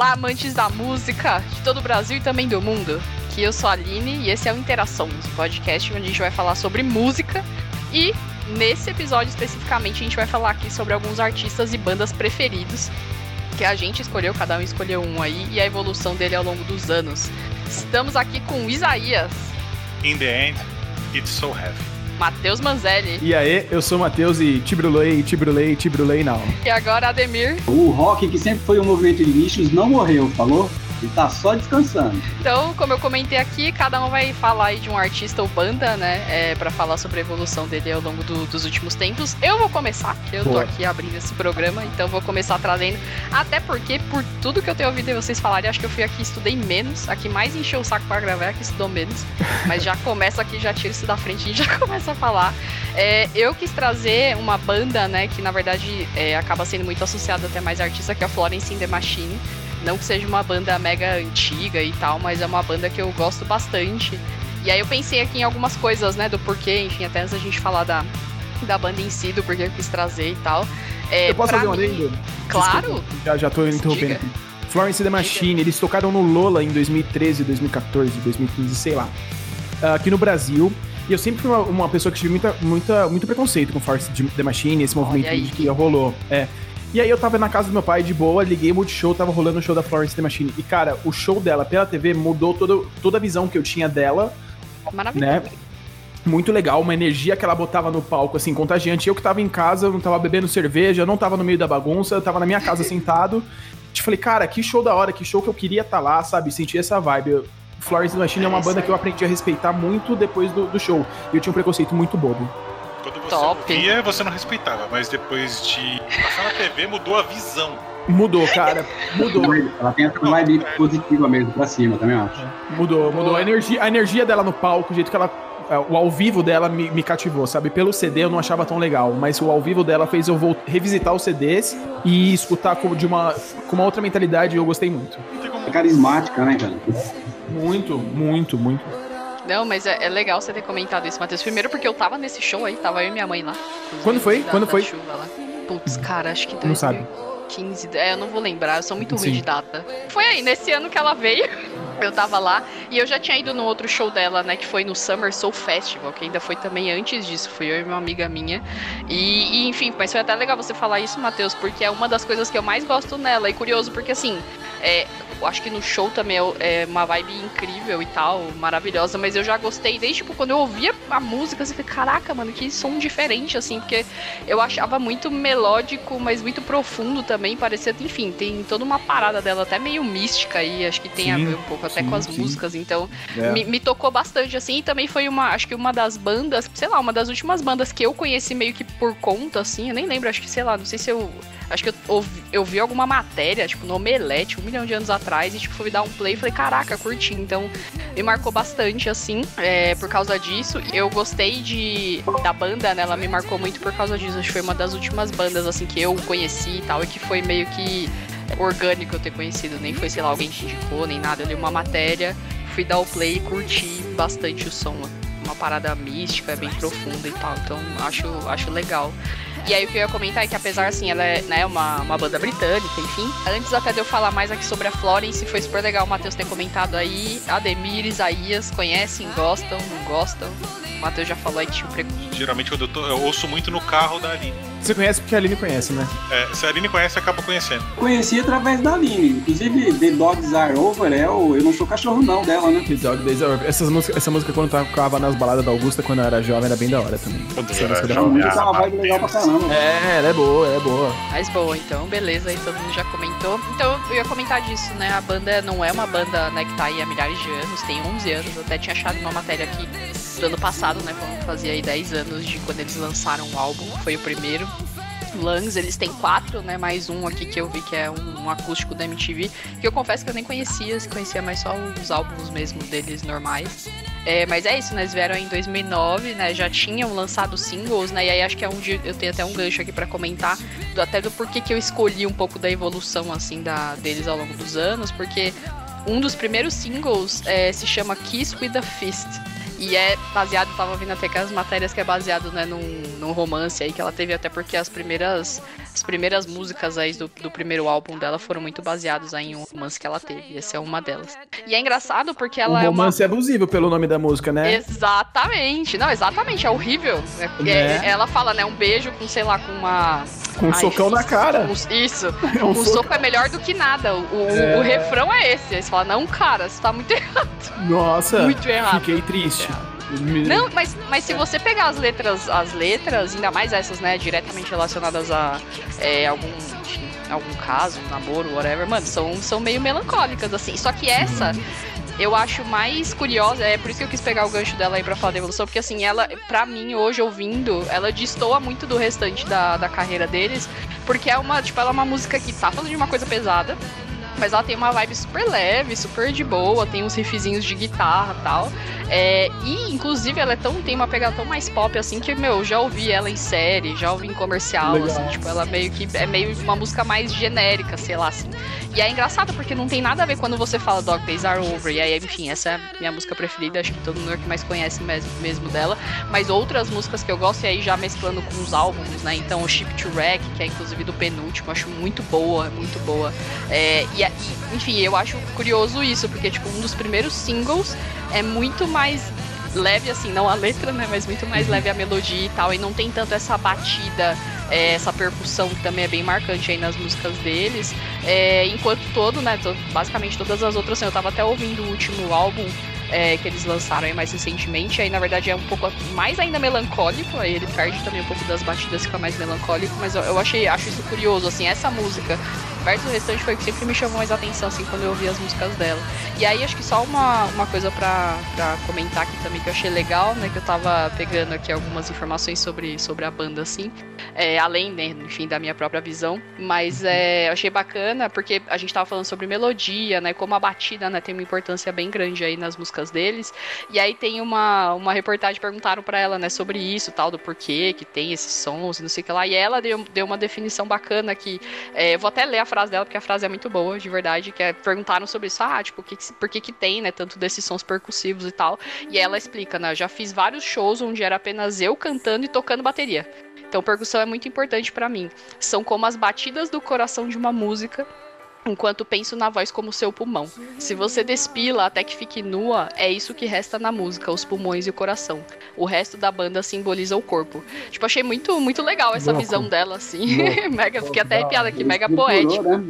Olá, amantes da música de todo o Brasil e também do mundo. Que eu sou a Aline e esse é o Interações, um podcast onde a gente vai falar sobre música e nesse episódio especificamente a gente vai falar aqui sobre alguns artistas e bandas preferidos que a gente escolheu, cada um escolheu um aí e a evolução dele ao longo dos anos. Estamos aqui com Isaías. In the end, it's so heavy. Matheus Manzelli. E aí, eu sou o Matheus e Tibrulei, Tibrulei, Tibrulei não. E agora Ademir. O rock, que sempre foi um movimento de nichos, não morreu, falou? Ele tá só descansando. Então, como eu comentei aqui, cada um vai falar aí de um artista ou banda, né? É, para falar sobre a evolução dele ao longo do, dos últimos tempos. Eu vou começar, que eu Boa. tô aqui abrindo esse programa, então vou começar trazendo. Até porque, por tudo que eu tenho ouvido vocês falarem, acho que eu fui aqui estudei menos. Aqui mais encheu o saco para gravar, é que estudou menos. Mas já começa aqui, já tiro isso da frente e já começa a falar. É, eu quis trazer uma banda, né, que na verdade é, acaba sendo muito associada até mais artista, que é a Florence in the Machine. Não que seja uma banda mega antiga e tal, mas é uma banda que eu gosto bastante. E aí eu pensei aqui em algumas coisas, né, do porquê, enfim, até antes da gente falar da, da banda em si, do porquê eu quis trazer e tal. É, eu posso fazer um adendo? Claro. Desculpa, já, já tô interrompendo aqui. Florence The Machine, Diga. eles tocaram no Lola em 2013, 2014, 2015, sei lá. Aqui no Brasil. E eu sempre fui uma, uma pessoa que tive muita, muita, muito preconceito com Florence The Machine, esse movimento que rolou. É. E aí eu tava na casa do meu pai de boa, liguei o Multishow, tava rolando o show da Florence The Machine. E, cara, o show dela pela TV mudou todo, toda a visão que eu tinha dela. Maravilhoso. Né? Muito legal, uma energia que ela botava no palco, assim, contagiante. Eu que tava em casa, não tava bebendo cerveja, não tava no meio da bagunça, eu tava na minha casa sentado. Te falei, cara, que show da hora, que show que eu queria estar tá lá, sabe? Sentir essa vibe. Eu, Florence The Machine é uma banda que eu aprendi a respeitar muito depois do, do show. E eu tinha um preconceito muito bobo. Quando você Top. ouvia, você não respeitava, mas depois de passar na TV, mudou a visão. Mudou, cara. Mudou. Ela tem essa vibe positiva mesmo pra cima, também acho. Mudou, mudou. A energia, a energia dela no palco, o jeito que ela. É, o ao vivo dela me, me cativou, sabe? Pelo CD eu não achava tão legal, mas o ao vivo dela fez eu vou revisitar os CDs e escutar com, de uma, com uma outra mentalidade e eu gostei muito. É carismática, né, cara? Muito, muito, muito. Não, mas é, é, legal você ter comentado isso, Matheus. Primeiro porque eu tava nesse show aí, tava eu e minha mãe lá. Quando foi? Da, Quando da foi? Putz, cara, acho que 2015. Não sabe. É, eu não vou lembrar, eu sou muito ruim de data. Foi aí, nesse ano que ela veio. Eu tava lá e eu já tinha ido no outro show dela, né? Que foi no Summer Soul Festival, que ainda foi também antes disso. Fui eu e uma amiga minha. E, e enfim, mas foi até legal você falar isso, Matheus, porque é uma das coisas que eu mais gosto nela. E curioso, porque assim, é, eu acho que no show também é, é uma vibe incrível e tal, maravilhosa, mas eu já gostei desde tipo, quando eu ouvia a música, assim, falei, caraca, mano, que som diferente, assim, porque eu achava muito melódico, mas muito profundo também, parecia, enfim, tem toda uma parada dela até meio mística aí, acho que tem sim, a ver um pouco até com as sim. músicas, então é. me, me, tocou bastante, assim, e também foi uma, acho que uma das bandas, sei lá, uma das últimas bandas que eu conheci meio que por conta, assim, eu nem lembro, acho que, sei lá, não sei se eu Acho que eu, ouvi, eu vi alguma matéria, tipo, no Omelete, um milhão de anos atrás, e tipo, fui dar um play e falei, caraca, curti. Então, me marcou bastante, assim, é, por causa disso. Eu gostei de da banda, né? Ela me marcou muito por causa disso. Acho que foi uma das últimas bandas, assim, que eu conheci e tal, e que foi meio que orgânico eu ter conhecido. Nem foi, sei lá, alguém te indicou, nem nada. Eu li uma matéria, fui dar o play e curti bastante o som. Uma parada mística, bem profunda e tal. Então, acho, acho legal. E aí o que eu ia comentar é que apesar, assim, ela é né, uma, uma banda britânica, enfim. Antes até de eu falar mais aqui sobre a Florence, foi super legal o Matheus ter comentado aí. Ademir, Isaías, conhecem, gostam, não gostam. O Matheus já falou aí que tinha um. Geralmente eu, tô, eu ouço muito no carro da Aline. Você conhece porque a Aline conhece, né? É, se a Aline conhece, acaba conhecendo. Conheci através da Aline. Inclusive, The Dogs Are Over é o Eu Não Sou Cachorro Não dela, né? The Dogs Are Over. Essas música, essa música quando tocava nas baladas da Augusta, quando eu era jovem, era bem da hora também. Quando essa era música jovem, é uma vibe legal pra caramba. É, ela é boa, é boa. Mais boa, então, beleza, aí todo mundo já comentou. Então, eu ia comentar disso, né? A banda não é uma banda né, que tá aí há milhares de anos, tem 11 anos. Eu até tinha achado uma matéria aqui do ano passado, né? Quando fazia aí 10 anos de quando eles lançaram o álbum, foi o primeiro. Langs, eles têm quatro, né? Mais um aqui que eu vi que é um, um, acústico da MTV, que eu confesso que eu nem conhecia, conhecia mais só os álbuns mesmo deles normais. É, mas é isso, né? Eles vieram em 2009, né? Já tinham lançado singles, né? E aí acho que é onde eu tenho até um gancho aqui para comentar, do, até do porquê que eu escolhi um pouco da evolução, assim, da, deles ao longo dos anos, porque um dos primeiros singles é, se chama Kiss with a Fist. E é baseado, tava vindo até as matérias que é baseado, né, num, num romance aí que ela teve, até porque as primeiras as primeiras músicas aí do, do primeiro álbum dela foram muito baseadas em um romance que ela teve. Essa é uma delas. E é engraçado porque ela um é uma... romance é abusivo pelo nome da música, né? Exatamente. Não, exatamente. É horrível. É, é. Ela fala, né? Um beijo com, sei lá, com uma... Com um Ai, socão na cara. Um, isso. É um, um soco é melhor do que nada. O, é. o refrão é esse. Aí você fala, não, cara, você tá muito errado. Nossa. Muito errado. Fiquei triste. Não, mas, mas se você pegar as letras, as letras, ainda mais essas, né, diretamente relacionadas a é, algum, algum caso, um namoro, whatever, mano, são, são meio melancólicas, assim. Só que essa. Eu acho mais curiosa, é por isso que eu quis pegar o gancho dela aí pra falar da evolução, porque assim, ela, pra mim, hoje ouvindo, ela destoa muito do restante da, da carreira deles, porque é uma, tipo, ela é uma música que tá falando de uma coisa pesada, mas ela tem uma vibe super leve, super de boa, tem uns riffzinhos de guitarra e tal. É, e, inclusive, ela é tão, tem uma pegada tão mais pop assim que, meu, já ouvi ela em série, já ouvi em comercial, Legal. assim, tipo, ela meio que é meio uma música mais genérica, sei lá, assim. E é engraçado porque não tem nada a ver quando você fala Dog Days Are Over. E aí, enfim, essa é a minha música preferida, acho que todo mundo que mais conhece mesmo, mesmo dela. Mas outras músicas que eu gosto, e aí já mesclando com os álbuns, né? Então, o Ship to Wreck, que é inclusive do penúltimo, acho muito boa, muito boa. É, e, e, enfim, eu acho curioso isso, porque, tipo, um dos primeiros singles é muito mais leve, assim, não a letra, né? Mas muito mais uhum. leve a melodia e tal. E não tem tanto essa batida, é, essa percussão que também é bem marcante aí nas músicas deles. É, enquanto todo, né? Basicamente todas as outras, assim, eu tava até ouvindo o último álbum é, que eles lançaram aí mais recentemente. Aí, na verdade, é um pouco mais ainda melancólico. Aí ele perde também um pouco das batidas, fica mais melancólico. Mas eu, eu achei, acho isso curioso, assim, essa música versus o restante foi o que sempre me chamou mais atenção, assim, quando eu ouvi as músicas dela. E aí, acho que só uma, uma coisa pra, pra comentar aqui também que eu achei legal, né? Que eu tava pegando aqui algumas informações sobre, sobre a banda, assim. É, além, né, enfim, da minha própria visão. Mas é, eu achei bacana, porque a gente tava falando sobre melodia, né? Como a batida, né, tem uma importância bem grande aí nas músicas deles. E aí tem uma, uma reportagem, perguntaram para ela, né, sobre isso, tal, do porquê que tem esses sons e não sei o que lá. E ela deu, deu uma definição bacana que. É, eu vou até ler a frase dela, porque a frase é muito boa, de verdade, que é, perguntaram sobre isso, ah, tipo, que, por que que tem, né, tanto desses sons percussivos e tal, e ela explica, né, já fiz vários shows onde era apenas eu cantando e tocando bateria. Então, percussão é muito importante para mim. São como as batidas do coração de uma música enquanto penso na voz como seu pulmão. Se você despila até que fique nua, é isso que resta na música, os pulmões e o coração. O resto da banda simboliza o corpo. Tipo, achei muito, muito legal essa visão dela, assim. mega, fiquei até arrepiada aqui, mega poético. Né?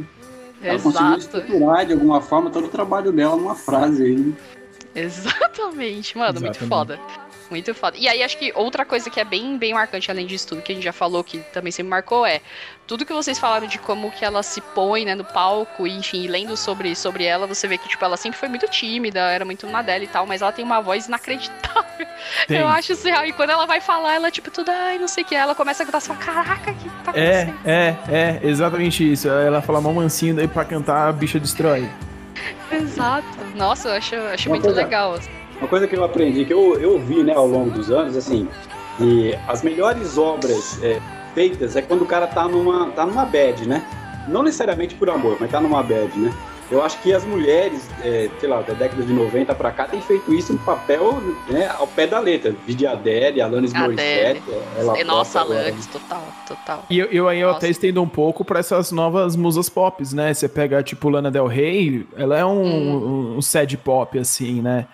Ela Exato. estruturar de alguma forma todo o trabalho dela numa frase aí. Exatamente, mano, Exatamente. muito foda. Muito foda. E aí, acho que outra coisa que é bem, bem marcante, além disso tudo que a gente já falou, que também se marcou, é tudo que vocês falaram de como que ela se põe, né, no palco, e, enfim, lendo sobre, sobre ela, você vê que, tipo, ela sempre foi muito tímida, era muito na dela e tal, mas ela tem uma voz inacreditável. Tem. Eu acho surreal. E quando ela vai falar, ela, tipo, tudo, ai, não sei o que, ela começa a cantar, assim, caraca, o que tá é, acontecendo? É, é, é, exatamente isso. Ela fala mal mansinho, daí pra cantar, a bicha destrói. Exato. Nossa, eu acho, acho muito coisa, legal. Assim. Uma coisa que eu aprendi, que eu, eu vi né, ao longo dos anos, assim, que as melhores obras é, feitas é quando o cara tá numa, tá numa bad, né? Não necessariamente por amor, mas tá numa bad, né? Eu acho que as mulheres, é, sei lá, da década de 90 pra cá, têm feito isso no papel né, ao pé da letra. Vide Adele, Alanis Morissette. Ela Nossa, Alanis, total, total. E eu, eu aí eu até estendo um pouco pra essas novas musas pop, né? Você pega, tipo, Lana Del Rey, ela é um, hum. um sad pop, assim, né?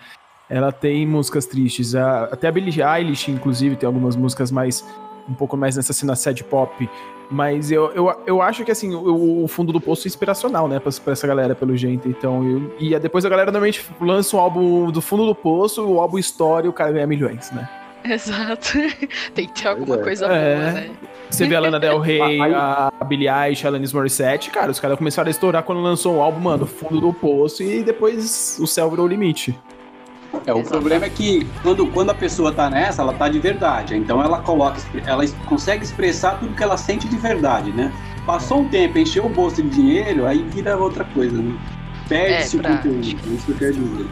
Ela tem músicas tristes. A, até a Billie Eilish, inclusive, tem algumas músicas mais um pouco mais nessa cena sad pop. Mas eu, eu, eu acho que assim, o, o fundo do poço é inspiracional, né, pra, pra essa galera, pelo jeito. Então, eu, e depois a galera normalmente lança um álbum do fundo do poço, o álbum história e o cara ganha milhões, né? Exato. Tem que ter alguma é. coisa é. boa, né? Você vê a Lana Del Rey, a Billie Eilish, a Alanis Morissette, cara, os caras começaram a estourar quando lançou um álbum, mano, fundo do poço, e depois o céu virou o limite. É, o problema é que quando, quando a pessoa tá nessa, ela tá de verdade. Então ela coloca, ela consegue expressar tudo que ela sente de verdade, né? Passou um tempo, encheu o bolso de dinheiro, aí vira outra coisa, né? Perde-se é, pra... o conteúdo, é isso que eu quero dizer.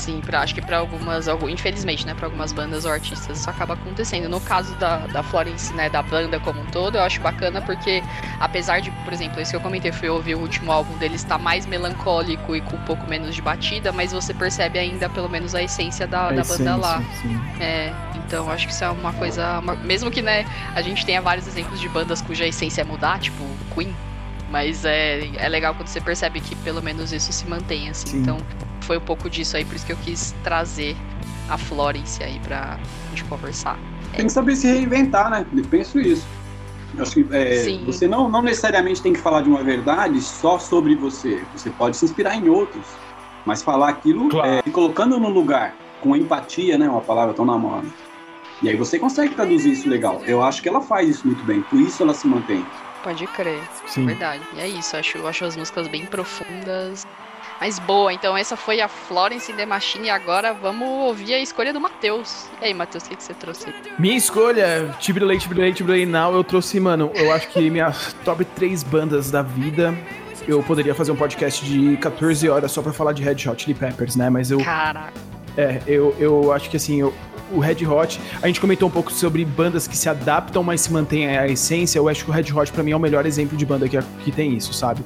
Sim, pra, acho que para algumas, infelizmente, né, para algumas bandas ou artistas isso acaba acontecendo. No caso da, da Florence, né, da banda como um todo, eu acho bacana porque, apesar de, por exemplo, isso que eu comentei foi ouvir o último álbum deles estar tá mais melancólico e com um pouco menos de batida, mas você percebe ainda pelo menos a essência da, a da essência, banda lá. Sim. É, então acho que isso é uma coisa. Uma, mesmo que, né, a gente tenha vários exemplos de bandas cuja essência é mudar, tipo Queen. Mas é, é legal quando você percebe que pelo menos isso se mantém, assim. Sim. Então foi um pouco disso aí, por isso que eu quis trazer a Florence aí pra gente conversar. Tem que saber se reinventar, né? Eu penso isso. Acho que é, você não, não necessariamente tem que falar de uma verdade só sobre você. Você pode se inspirar em outros, mas falar aquilo claro. é, colocando no lugar, com empatia, né? Uma palavra tão na moda. E aí você consegue traduzir isso legal. Eu acho que ela faz isso muito bem, por isso ela se mantém. Pode crer, Sim. verdade. E é isso, acho, acho as músicas bem profundas. Mas boa, então essa foi a Florence The Machine e agora vamos ouvir a escolha do Matheus. E aí, Matheus, o que, que você trouxe? Minha escolha, Tibrelay, Tibrelay, Tibrelay Now, eu trouxe, mano, eu acho que minhas top 3 bandas da vida. Eu poderia fazer um podcast de 14 horas só pra falar de Red Hot Chili Peppers, né? Mas eu. Caraca. É, eu, eu acho que assim, eu, o Red Hot. A gente comentou um pouco sobre bandas que se adaptam, mas se mantêm a essência. Eu acho que o Red Hot, para mim, é o melhor exemplo de banda que, que tem isso, sabe?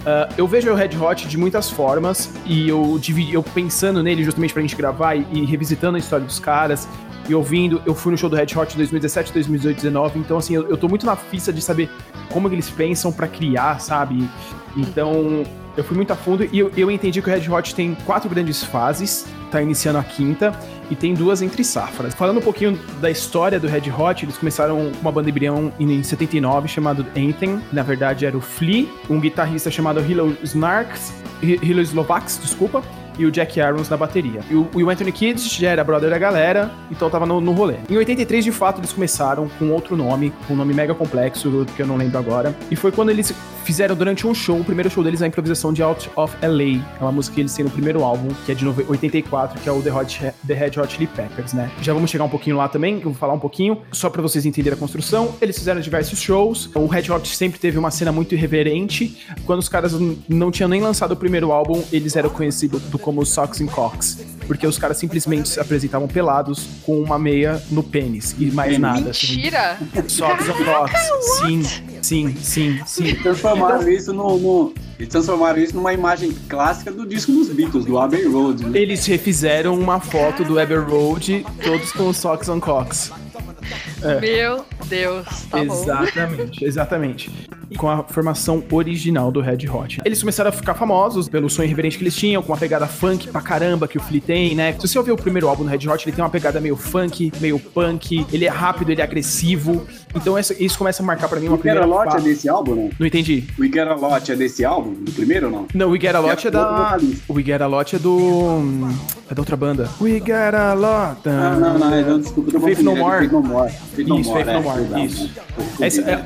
Uh, eu vejo o Red Hot de muitas formas e eu dividi, eu pensando nele justamente pra gente gravar e, e, revisitando a história dos caras e ouvindo. Eu fui no show do Red Hot 2017, 2018, 2019, então assim, eu, eu tô muito na fista de saber como eles pensam para criar, sabe? Então, eu fui muito a fundo e eu, eu entendi que o Red Hot tem quatro grandes fases tá iniciando a quinta e tem duas entre safras. Falando um pouquinho da história do Red Hot, eles começaram com uma banda embrião em 79 chamado Anthem, na verdade era o Flea, um guitarrista chamado Hilo Snarks, Hilo Slovaks, desculpa, e o Jack Irons na bateria. E o, o Anthony Kidd já era brother da galera, então tava no, no rolê. Em 83, de fato, eles começaram com outro nome, com um nome mega complexo, que eu não lembro agora. E foi quando eles fizeram durante um show, o primeiro show deles, a improvisação de Out of LA. É uma música que eles têm no primeiro álbum, que é de 84, que é o The, Hot, The Red Hot Chili Peppers, né? Já vamos chegar um pouquinho lá também, eu vou falar um pouquinho, só para vocês entenderem a construção. Eles fizeram diversos shows. O Red Hot sempre teve uma cena muito irreverente. Quando os caras não tinham nem lançado o primeiro álbum, eles eram conhecidos como Socks and Cocks. Porque os caras simplesmente se apresentavam pelados com uma meia no pênis e mais nada. Assim. Mentira! Assim. Socks and Cocks. Sim, sim, sim, sim. Transformaram então, isso no, no, Eles transformaram isso numa imagem clássica do disco dos Beatles, do Abbey Road. Né? Eles refizeram uma foto do Abbey Road, todos com Socks and Cocks. É. Meu Deus, tá Exatamente, bom. exatamente. Com a formação original do Red Hot. Eles começaram a ficar famosos pelo som irreverente que eles tinham, com uma pegada funk pra caramba que o Flea tem, né? Se você ouvir o primeiro álbum do Red Hot, ele tem uma pegada meio funk, meio punk, ele é rápido, ele é agressivo. Então isso começa a marcar pra mim uma We primeira Get a Lot é desse álbum, não? Não entendi. We Get a Lot é desse álbum? Do primeiro ou não? Não, We Get a Lot é, é da... O We Get a Lot é do... É da outra banda. We Get a Lot. Ah, não, não, não, não desculpa. Faith No More. Faith No More. Isso, Faith No More, isso. Essa, é,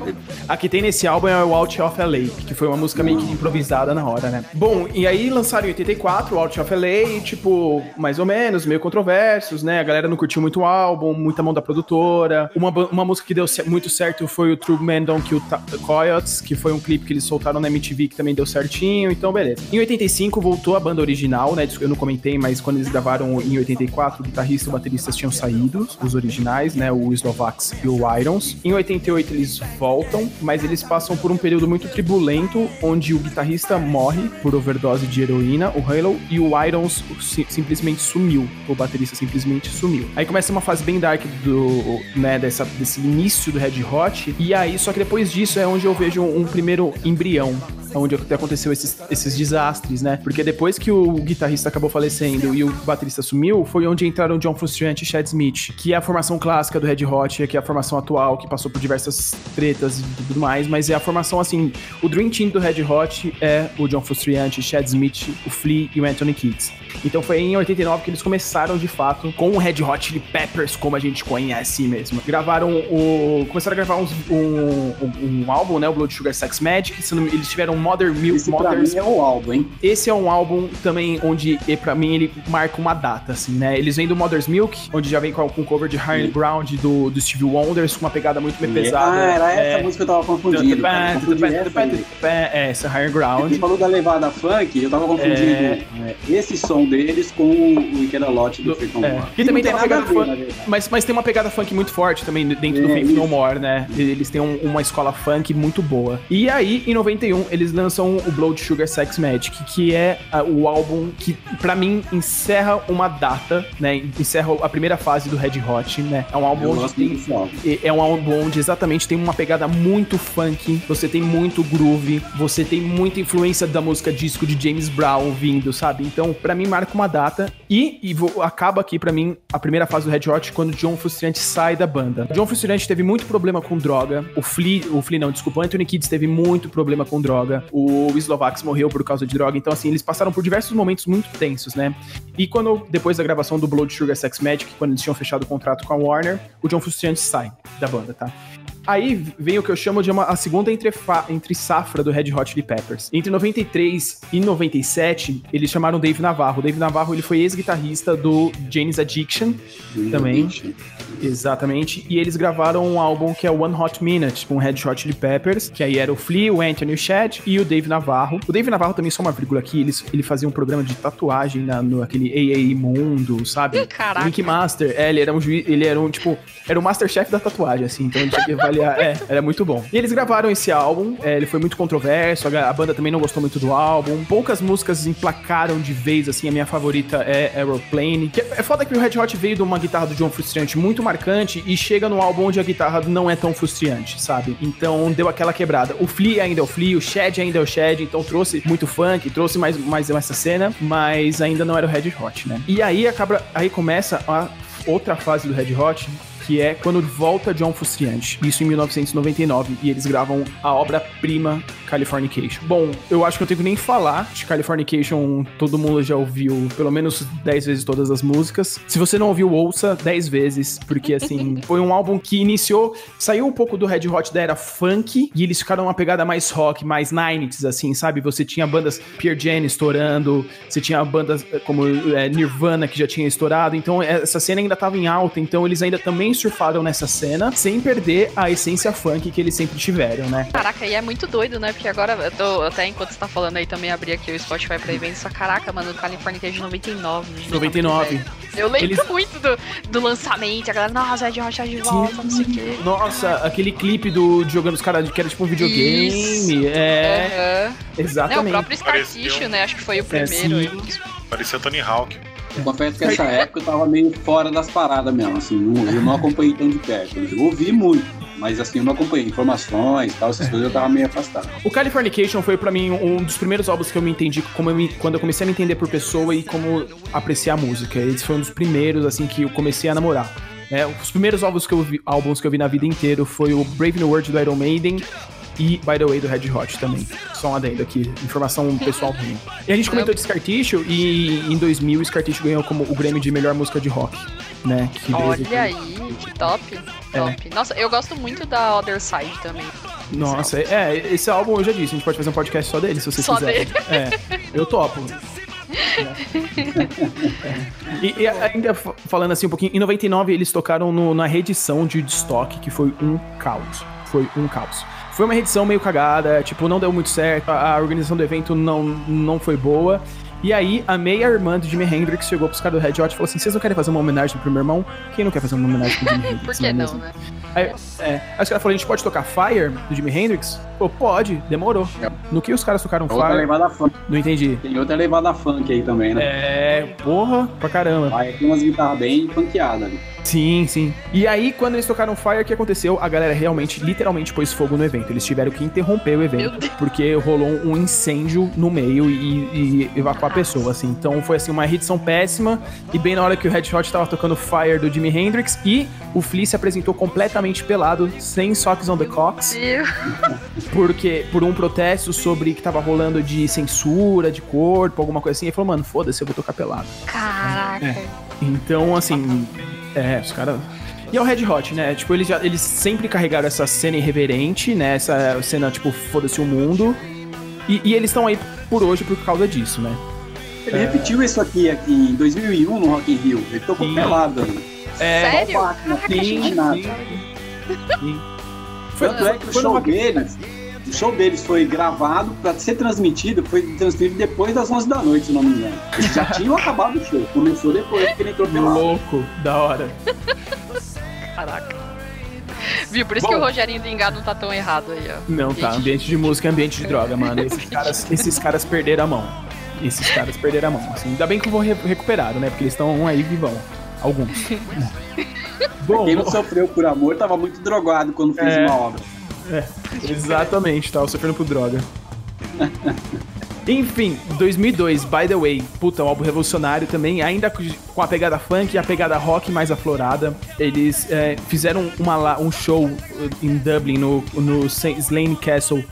a que tem nesse álbum é o Out of LA, que foi uma música meio que improvisada na hora, né? Bom, e aí lançaram em 84 o Out of LA, tipo, mais ou menos, meio controversos, né? A galera não curtiu muito o álbum, muita mão da produtora. Uma, uma música que deu muito certo foi o True Man Don't Kill Coyotes, que foi um clipe que eles soltaram na MTV que também deu certinho, então beleza. Em 85 voltou a banda original, né? Eu não comentei, mas quando eles gravaram em 84, o guitarrista e o baterista tinham saído, os originais, né? O Slovaks e o Irons. Em 88 eles voltam, mas eles passam por um período muito tribulento, onde o guitarrista morre por overdose de heroína, o Halo, e o Irons simplesmente sumiu. O baterista simplesmente sumiu. Aí começa uma fase bem dark do, né, dessa, desse início do Red Hot, e aí, só que depois disso é onde eu vejo um primeiro embrião onde aconteceu esses, esses desastres, né? Porque depois que o guitarrista acabou falecendo e o baterista sumiu, foi onde entraram John Frusciante e Chad Smith, que é a formação clássica do Red Hot, que é a formação atual, que passou por diversas tretas e tudo mais, mas é a formação, assim, o Dream Team do Red Hot é o John Frusciante, Chad Smith, o Flea e o Anthony Kids. Então foi em 89 que eles começaram, de fato, com o Red Hot Chili Peppers, como a gente conhece mesmo. Gravaram o... começaram a gravar uns, um, um, um álbum, né, o Blood Sugar Sex Magic, eles tiveram Mother Milk Esse. Pra mim é o álbum, hein? Esse é um álbum também onde, para mim, ele marca uma data, assim, né? Eles vêm do Mother's Milk, onde já vem com, com cover de High Ground do, do Steve Wonders, com uma pegada muito mais pesada. Ah, era essa é... música que eu tava confundindo. É, do Patrick, Patrick, é, essa Higher Ground. Você falou da levada funk, eu tava confundindo é... é esse som deles com o Wicked Lot do, do Faith No é. More. E também tem uma pegada funk, mas, mas tem uma pegada funk muito forte também dentro do Faith No More, né? Eles têm um, uma escola funk muito boa. E aí, em 91, eles lançam o Blood Sugar Sex Magic, que é o álbum que, para mim, encerra uma data, né? Encerra a primeira fase do Red Hot, né? É um álbum eu onde tem, é um álbum onde exatamente tem uma pegada muito funk, você tem muito groove, você tem muita influência da música disco de James Brown vindo, sabe? Então, para mim marca uma data e, e vou, acaba aqui para mim a primeira fase do Red Hot quando John Frusciante sai da banda. John Frusciante teve muito problema com droga, o Flea, o Flea não, desculpa, o Anthony Kidd teve muito problema com droga, o Slovax morreu por causa de droga, então assim, eles passaram por diversos momentos muito tensos, né? E quando, depois da gravação do Blood Sugar Sex Magic, quando eles tinham fechado o contrato com a Warner, o John Frusciante sai da banda, tá? Aí vem o que eu chamo de uma, a segunda entre, entre safra do Red Hot Chili Peppers. Entre 93 e 97, eles chamaram Dave Navarro. O Dave Navarro ele foi ex-guitarrista do Jane's Addiction também. Addiction. Exatamente. E eles gravaram um álbum que é One Hot Minute com Red Hot Chili Peppers, que aí era o Flea, o Anthony, o Chad e o Dave Navarro. O Dave Navarro também, só uma vírgula aqui, ele, ele fazia um programa de tatuagem na, no aquele AA Mundo, sabe? Caraca. Link Master. É, ele era um juiz, ele era um, tipo, era o Masterchef da tatuagem, assim, então ele tinha que avaliar. é, era muito bom. E eles gravaram esse álbum, é, ele foi muito controverso, a, a, banda também não gostou muito do álbum. Poucas músicas emplacaram de vez, assim, a minha favorita é Aeroplane. Que é, é foda que o Red Hot veio de uma guitarra do John Frusciante muito marcante e chega no álbum onde a guitarra não é tão frustrante, sabe? Então deu aquela quebrada. O Flea ainda é o Flea, o Shed ainda é o Shed, então trouxe muito funk, trouxe mais, mais essa cena, mas ainda não era o Red Hot, né? E aí acaba, aí começa a outra fase do Red Hot, que é quando volta John Frusciante, isso em 1999, e eles gravam a obra-prima Californication. Bom, eu acho que eu tenho que nem falar de Californication, todo mundo já ouviu pelo menos 10 vezes todas as músicas. Se você não ouviu, ouça 10 vezes, porque assim, foi um álbum que iniciou, saiu um pouco do Red Hot da era funk, e eles ficaram uma pegada mais rock, mais 90s, assim, sabe? Você tinha bandas Pierre Jane estourando, você tinha bandas eh, como é, Nirvana que já tinha estourado, então essa cena ainda tava em alta, então eles ainda também surfaram nessa cena, sem perder a essência funk que eles sempre tiveram, né? Caraca, e é muito doido, né? Porque agora, eu tô, até enquanto você tá falando aí, também abri aqui o Spotify pra evento, só caraca, mano, o California é de 99. 99. Eu lembro eles... muito do, do lançamento, a galera, nossa, Red Hot tá de volta, Sim. não sei o quê. Nossa, aquele clipe do jogando os caras que era tipo um videogame. Isso. É. Uhum. Exatamente. É, o próprio Scar Tissue, né? Acho que foi o é, primeiro. É, Parecia Tony Hawk. Confesso que essa época eu tava meio fora das paradas mesmo, assim, não, eu não acompanhei tão de perto. Eu ouvi muito, mas assim, eu não acompanhei informações e tal, essas coisas eu tava meio afastado. O Californication foi para mim um dos primeiros álbuns que eu me entendi como eu me, quando eu comecei a me entender por pessoa e como apreciar a música. Esse foi um dos primeiros, assim, que eu comecei a namorar. É, os primeiros álbuns que eu vi, álbuns que eu vi na vida inteira foi o Brave New World do Iron Maiden e, by the way, do Red Hot também. Só um adendo aqui, informação pessoal ruim. E a gente comentou de Scar Tissue e em 2000 o Scar Tissue ganhou como o Grêmio de melhor música de rock, né? Que Olha aí, que top, é. top. Nossa, eu gosto muito da Other Side também. Nossa, é, esse álbum eu já disse, a gente pode fazer um podcast só dele, se você só quiser. Dele. É, eu topo. É. E, e, ainda falando assim um pouquinho, em 99 eles tocaram no, na reedição de Woodstock, que foi um caos. Foi um caos. Foi uma edição meio cagada, tipo, não deu muito certo, a, organização do evento não, não foi boa. E aí, a meia irmã do Jimi Hendrix chegou pros caras do Red Hot e falou assim: vocês não querem fazer uma homenagem pro meu irmão? Quem não quer fazer uma homenagem pro Jimi Hendrix? Por que não, né? Aí, é, aí os caras falaram: a gente pode tocar Fire do Jimi Hendrix? Pô, pode, demorou. É. No que os caras tocaram Fire? Outra levada funk. Não entendi. Tem outra levada funk aí também, né? É, porra, pra caramba. Aí tem umas guitarras bem funkeadas ali. Sim, sim. E aí, quando eles tocaram Fire, o que aconteceu? A galera realmente, literalmente, pôs fogo no evento. Eles tiveram que interromper o evento, porque rolou um incêndio no meio e, e evacuar pessoa, assim. Então foi assim, uma edição péssima. E bem na hora que o Red Hot tava tocando Fire do Jimi Hendrix, e o Flea se apresentou completamente pelado, sem socks on the cocks. porque por um protesto sobre que tava rolando de censura, de corpo, alguma coisa assim. Ele falou, mano, foda-se, eu vou tocar pelado. Caraca. É. Então, assim, é, os caras. E é o Red Hot, né? Tipo, eles, já, eles sempre carregaram essa cena irreverente, né? Essa cena, tipo, foda-se o mundo. E, e eles estão aí por hoje por causa disso, né? Ele é... repetiu isso aqui, aqui em 2001 no Rock in Rio. Ele tocou sim. pelado. Né? É, Sério? Máquina, sim, sim, sim. Tanto é que o show deles o show deles foi gravado para ser transmitido, foi transmitido depois das 11 da noite, se não me engano. Eles já tinham acabado o show, começou depois que ele entrou pela Louco, da hora. Caraca. Viu? Por isso Bom. que o Rogerinho Lingado não tá tão errado aí, ó. Não, tá. Ambiente de música é ambiente de droga, mano. Esses caras, esses caras perderam a mão. Esses caras perderam a mão. Assim, ainda bem que vou re recuperado, né? Porque eles estão aí vivão. Alguns. Bom, Quem não sofreu por amor tava muito drogado quando fez É. uma obra. É, exatamente, tava sofrendo por droga. Enfim, 2002, By The Way, puta, um álbum revolucionário também, ainda com a pegada funk e a pegada rock mais aflorada. Eles é, fizeram uma, um show em Dublin, no, no. Slane Castle,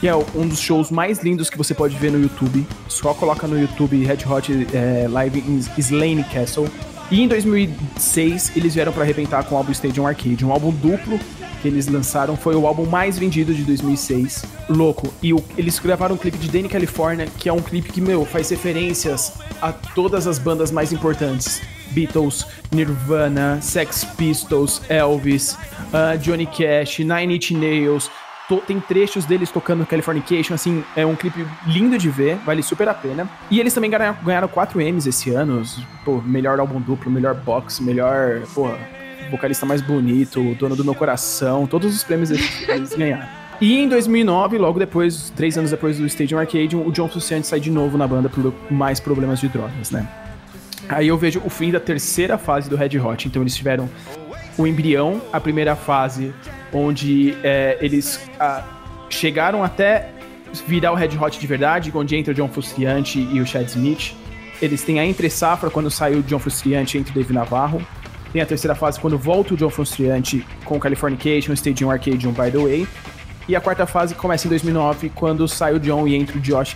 que é um dos shows mais lindos que você pode ver no YouTube. Só coloca no YouTube Red Hot é, Live em Slane Castle. E em 2006, eles vieram pra arrebentar com o álbum Stadium Arcade, um álbum duplo que eles lançaram, foi o álbum mais vendido de 2006. Louco. E o- eles gravaram um clipe de Danny California, que é um clipe que, meu, faz referências a todas as bandas mais importantes. Beatles, Nirvana, Sex Pistols, Elvis, ah, Johnny Cash, Nine Inch Nails. Tem trechos deles tocando Californication, assim, é um clipe lindo de ver, vale super a pena. E eles também ganharam, ganharam 4 M's esse ano, pô, melhor álbum duplo, melhor box, melhor, pô, vocalista mais bonito, dono do meu coração, todos os prêmios eles, eles ganharam. E em 2009, logo depois, três anos depois do Stadium Arcade, o John Frusciante sai de novo na banda por mais problemas de drogas, né? Aí eu vejo o fim da terceira fase do Red Hot. Então eles tiveram o embrião, a primeira fase, onde é, eles ah, chegaram até virar o Red Hot de verdade, onde entra o John Frusciante e o Chad Smith. Eles têm a entre safra quando sai o John Frusciante entre o Dave Navarro. Tem a terceira fase quando volta o John Frusciante com o Californication, Stadium Arcade, um By The Way. E a quarta fase começa em 2009, quando sai o John e entra o Josh.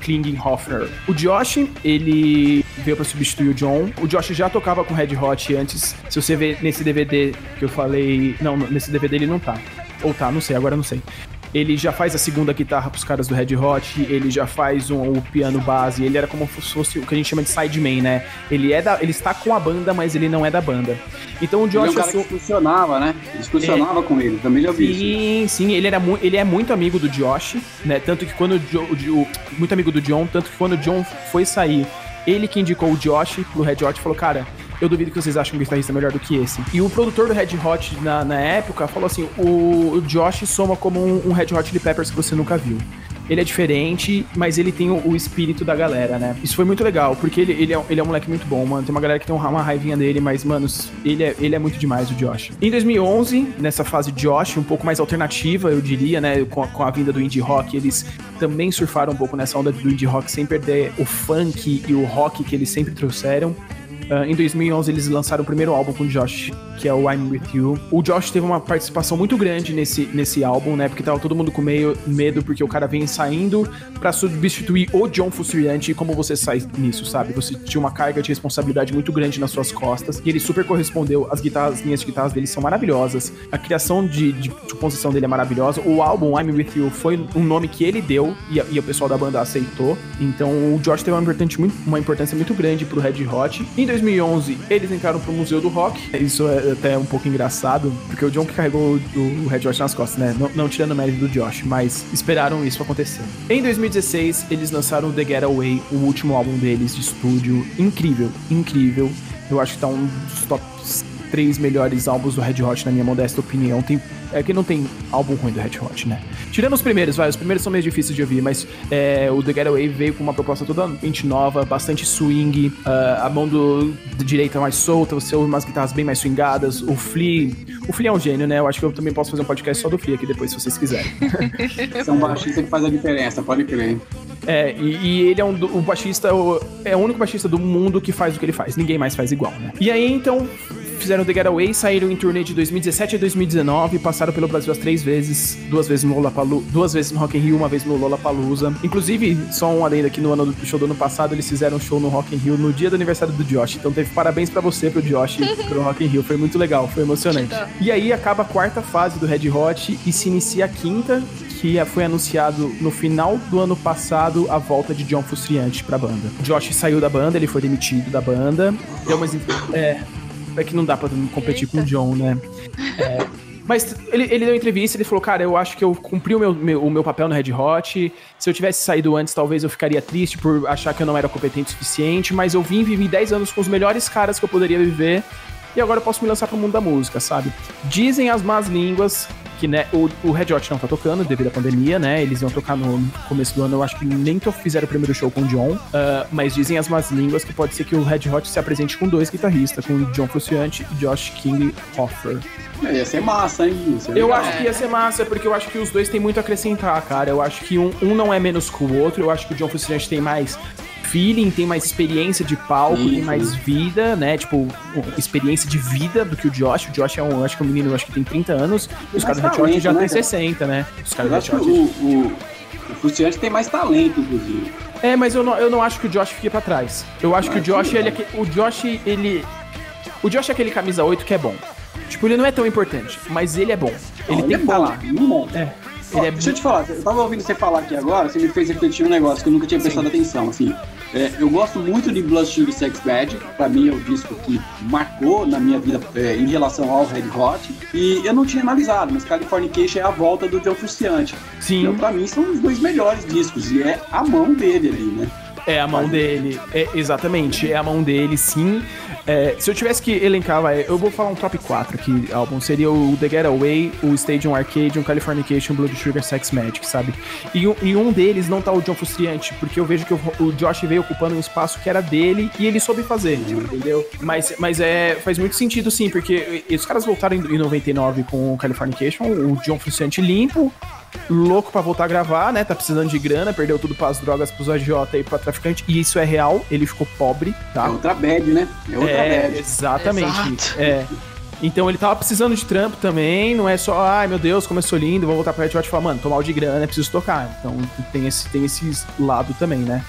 Klingenhofer. O Josh, ele veio pra substituir o John. O Josh já tocava com Red Hot antes. Se você ver nesse DVD que eu falei... Não, nesse DVD ele não tá. Ou tá, não sei, agora não sei. Ele já faz a segunda guitarra pros caras do Red Hot, ele já faz um, o piano base, ele era como se fosse o que a gente chama de sideman, né? Ele é da, ele está com a banda, mas ele não é da banda. Então o Ele é Josh um cara que funcionava, né? Ele funcionava com ele, também já vi isso. Sim, sim, ele, era mu- ele é muito amigo do Josh, né? Tanto que quando o, Jo- o Muito amigo do John, tanto que quando o John foi sair, ele que indicou o Josh pro Red Hot falou, cara. Eu duvido que vocês achem um guitarrista melhor do que esse. E o produtor do Red Hot na, na época falou assim: o, Josh soma como um, um Red Hot Chili Peppers que você nunca viu. Ele é diferente, mas ele tem o, o espírito da galera, né? Isso foi muito legal, porque ele, ele, é, um- ele é um moleque muito bom, mano. Tem uma galera que tem uma, uma raivinha dele, mas, mano, ele é, ele é muito demais, o Josh. Em 2011, nessa fase Josh, um pouco mais alternativa, eu diria, né? Com a, com a vinda do indie rock, eles também surfaram um pouco nessa onda do indie rock, sem perder o funk e o rock que eles sempre trouxeram. Ah, em 2011 eles lançaram o primeiro álbum com o Josh, que é o I'm With You. O Josh teve uma participação muito grande nesse, nesse álbum, né? Porque tava todo mundo com meio medo, porque o cara vem saindo pra substituir o John Frusciante. E como você sai nisso, sabe? Você tinha uma carga de responsabilidade muito grande nas suas costas. E ele super correspondeu. As guitarras, as linhas de guitarras dele são maravilhosas. A criação de, de, de composição dele é maravilhosa. O álbum I'm With You foi um nome que ele deu e, e o pessoal da banda aceitou. Então o Josh teve uma, importante, uma importância muito grande pro Red Hot. Em 2011, eles entraram pro Museu do Rock. Isso é até um pouco engraçado, porque o John que carregou o, Red Hot nas costas, né? Não, não tirando o mérito do Josh, mas esperaram isso acontecer. Em 2016, eles lançaram o The Getaway, o último álbum deles de estúdio. Incrível, incrível. Eu acho que tá um dos top três melhores álbuns do Red Hot, na minha modesta opinião. Tem, é que não tem álbum ruim do Red Hot, né? Tirando os primeiros, vai, os primeiros são meio difíceis de ouvir, mas é, o The Getaway veio com uma proposta totalmente nova, bastante swing, ah, a mão do, do direita mais solta, você ouve umas guitarras bem mais swingadas, o Flea... O Flea é um gênio, né? Eu acho que eu também posso fazer um podcast só do Flea aqui depois, se vocês quiserem. Você é um baixista que faz a diferença, pode crer. É, e, e ele é um o baixista, o- é o único baixista do mundo que faz o que ele faz. Ninguém mais faz igual, né? E aí, então, fizeram The Getaway, saíram em turnê de 2017 a 2019, passaram pelo Brasil as três vezes, duas vezes no Lollapalooza, duas vezes no Rock in Rio, uma vez no Lollapalooza. Inclusive, só um adendo aqui no ano do show do ano passado, eles fizeram um show no Rock in Rio no dia do aniversário do Josh. Então teve parabéns pra você, pro Josh, pro Rock in Rio. Foi muito legal, foi emocionante. Dó. E aí acaba a quarta fase do Red Hot e se inicia a quinta, que foi anunciado no final do ano passado a volta de John Frusciante pra banda. Josh saiu da banda, ele foi demitido da banda. Deu umas. É. É que não dá pra competir com o Eita. John, né? É, Mas ele, ele deu entrevista, ele falou, cara, eu acho que eu cumpri o meu, meu, o meu papel no Red Hot. Se eu tivesse saído antes, talvez eu ficaria triste por achar que eu não era competente o suficiente, mas eu vim vivi 10 anos com os melhores caras que eu poderia viver. E agora eu posso me lançar pro mundo da música, sabe? Dizem as más línguas que né, o, o Red Hot não tá tocando devido à pandemia, né? Eles iam tocar no começo do ano, eu acho que nem que fizeram o primeiro show com o John, uh, mas dizem as más línguas que pode ser que o Red Hot se apresente com dois guitarristas, com o John Frusciante e Josh King Hoffer. É, ia ser massa, hein? eu acho que ia ser massa, porque eu acho que os dois têm muito a acrescentar, cara. Eu acho que um, um não é menos que o outro, eu acho que o John Frusciante tem mais feeling, tem mais experiência de palco, Isso. tem mais vida, né? Tipo, experiência de vida do que o Josh. O Josh é um, acho que é um menino, acho que tem 30 anos, e os caras do Hot já né, tem 60, né? Os caras do Hot. O, o, o tem mais talento, inclusive. É, mas eu não, eu não acho que o Josh fique pra trás. Eu acho que o Josh, ele, é o Josh, ele. O Josh é aquele camisa 8 que é bom. Tipo, ele não é tão importante, mas ele é bom. Ele não, tem ele que é tá lá. É. Ó, é deixa eu te falar, eu tava ouvindo você falar aqui agora, você me fez refletir um negócio que eu nunca tinha prestado Sim. atenção, assim. É, eu gosto muito de Blood Sugar Sex Bad, pra mim é o disco que marcou na minha vida é, em relação ao Red Hot, e eu não tinha analisado, mas Californication é a volta do John Frusciante. Sim. Então, pra mim, são os dois melhores discos, e é a mão dele ali, né? É a mão dele, é, exatamente, é a mão dele, sim. É, se eu tivesse que elencar, vai, eu vou falar um top 4 aqui, álbum. Seria o The Getaway, o Stadium Arcade, o Californication, Blood Sugar Sex Magic, sabe? E, e um deles não tá o John Frustriante, porque eu vejo que o, o, Josh veio ocupando um espaço que era dele e ele soube fazer, entendeu? Mas, mas é, faz muito sentido, sim, porque os caras voltaram em 99 com o Californication, o John Frustriante limpo, louco para voltar a gravar, né? Tá precisando de grana, perdeu tudo pras drogas, pros agiota e pra traficante. E isso é real, ele ficou pobre, tá? É outra bad, né? É outra é, bad. Exatamente. Exato. É. Então ele tava precisando de trampo também, não é só, ai meu Deus, começou lindo, vou voltar pra Red Hot e falar, mano, tô mal de grana, preciso tocar. Então tem esse, tem esse lado também, né?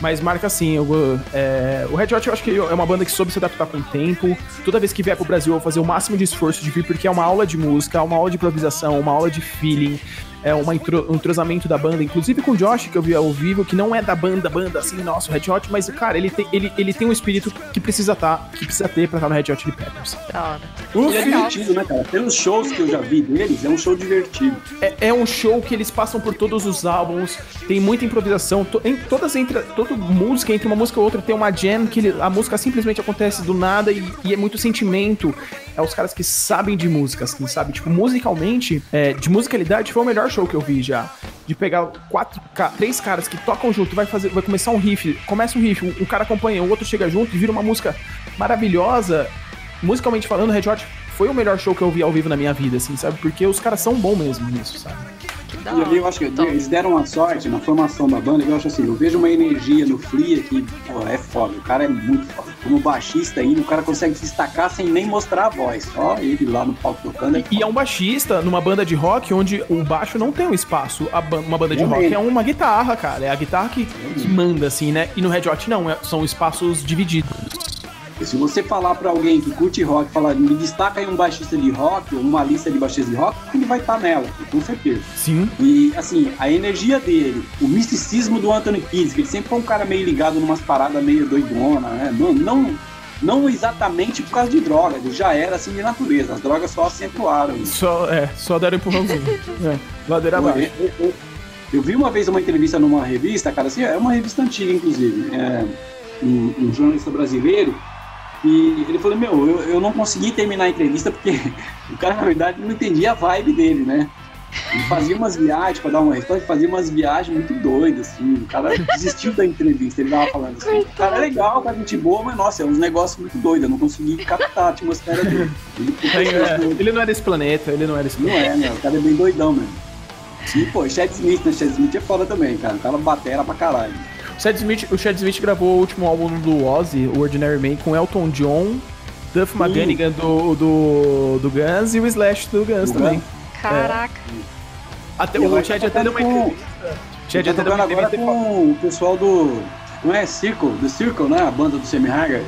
Mas marca assim, eu, é, o Red Hot eu acho que é uma banda que soube se adaptar com o tempo. Toda vez que vier pro Brasil, eu vou fazer o máximo de esforço de vir, porque é uma aula de música, uma aula de improvisação, uma aula de feeling é, uma intro, um entrosamento da banda, inclusive com o Josh, que eu vi ao vivo, que não é da banda, banda assim, nosso Red Hot, mas, cara, ele tem, ele, ele tem um espírito que precisa tá, que precisa ter pra estar no Red Hot Chili Peppers. Da hora. Um é divertido, né, cara? Pelos shows que eu já vi deles, é um show divertido. É, é um show que eles passam por todos os álbuns, tem muita improvisação, to, em, todas entre, toda música, entre uma música e outra, tem uma jam que ele, a música simplesmente acontece do nada e, e, é muito sentimento. É os caras que sabem de música, assim, sabe? Tipo, musicalmente, é, de musicalidade, foi o melhor show que eu vi já. De pegar quatro, três caras que tocam junto, vai fazer, vai começar um riff, começa um riff, um cara acompanha, o outro chega junto e vira uma música maravilhosa. Musicalmente falando, Red Hot foi o melhor show que eu vi ao vivo na minha vida, assim, sabe? Porque os caras são bons mesmo nisso, sabe? E ali eu acho que então... eles deram uma sorte na formação da banda, eu acho assim, eu vejo uma energia no Free que, pô, é foda, o cara é muito foda. Como baixista ainda, o cara consegue se destacar sem nem mostrar a voz, só ele lá no palco tocando. É e, é um baixista numa banda de rock onde o baixo não tem um espaço. Ba uma banda de é rock mesmo. é uma guitarra, cara, é a guitarra que, que manda, assim, né? E no Red Hot não, é, são espaços divididos. Se você falar para alguém que curte rock, falar, me destaca aí um baixista de rock, ou uma lista de baixistas de rock, ele vai estar tá nela, com certeza. Sim. E, assim, a energia dele, o misticismo do Anthony Kidd, que ele sempre foi um cara meio ligado numas paradas meio doidona, né? Não, não, não exatamente por causa de drogas, ele já era assim de natureza, as drogas só acentuaram. Só, é, só deram empurrãozinho. é, ladeira abaixo. Eu, eu, eu, vi uma vez uma entrevista numa revista, cara, assim, é uma revista antiga, inclusive, é, um, um jornalista brasileiro, e ele falou, meu, eu, eu não consegui terminar a entrevista porque o cara, na verdade, não entendia a vibe dele, né? Ele fazia umas viagens, para dar uma resposta, ele fazia umas viagens muito doidas, assim. O cara desistiu da entrevista, ele tava falando assim, o cara é legal, cara, gente boa, mas nossa, é uns negócios muito doidos, eu não consegui captar a atmosfera dele. Ele, é, ele não é desse planeta, ele não é desse planeta. Não é, né? O cara é bem doidão mesmo. E, pô, Chad Smith, né? Chad Smith é foda também, cara. O cara batera pra caralho. O Chad Smith, o Chad Smith gravou o último álbum do Ozzy, o Ordinary Man, com Elton John, Duff McGannigan do, do, do Guns e o Slash do Guns também. Caraca. É. Até, o Chad até deu uma entrevista. Chad até deu uma agora com o pessoal do. Não é Circle? Do Circle, né? A banda do Sammy Hagar.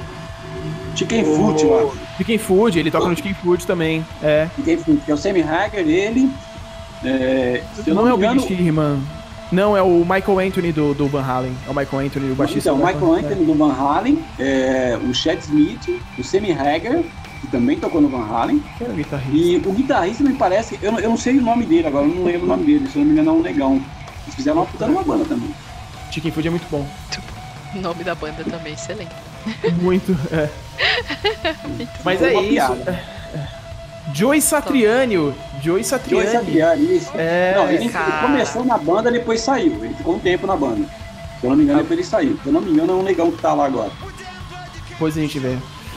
Chicken o... Food, eu acho. Chicken Food, ele toca no Chicken Food também. É. Chicken Food, que é o Sammy Hagar, ele. É, não, não, é o Big Sherman. Não, é o Michael Anthony do, do Van Halen. É o Michael Anthony, o baixista. Então, o Michael Anthony é. do Van Halen, é, o Chad Smith, o Sammy Hagar que também tocou no Van Halen. Que era o guitarrista? E o guitarrista me parece, eu não, eu não sei o nome dele agora, eu não lembro o nome dele, se eu não me engano é um negão. Eles fizeram uma puta numa banda também. Chicken Food é muito bom. O nome da banda também, excelente. Muito, é. Mas é isso. É, é. Joey Satriani, Joey Satriani. Joey Satriani, isso. É, não, ele, ele, começou na banda, depois saiu. Ele ficou um tempo na banda. Se eu não me engano, depois ele saiu. Se eu não me engano, é um negão que tá lá agora. Depois a gente vê.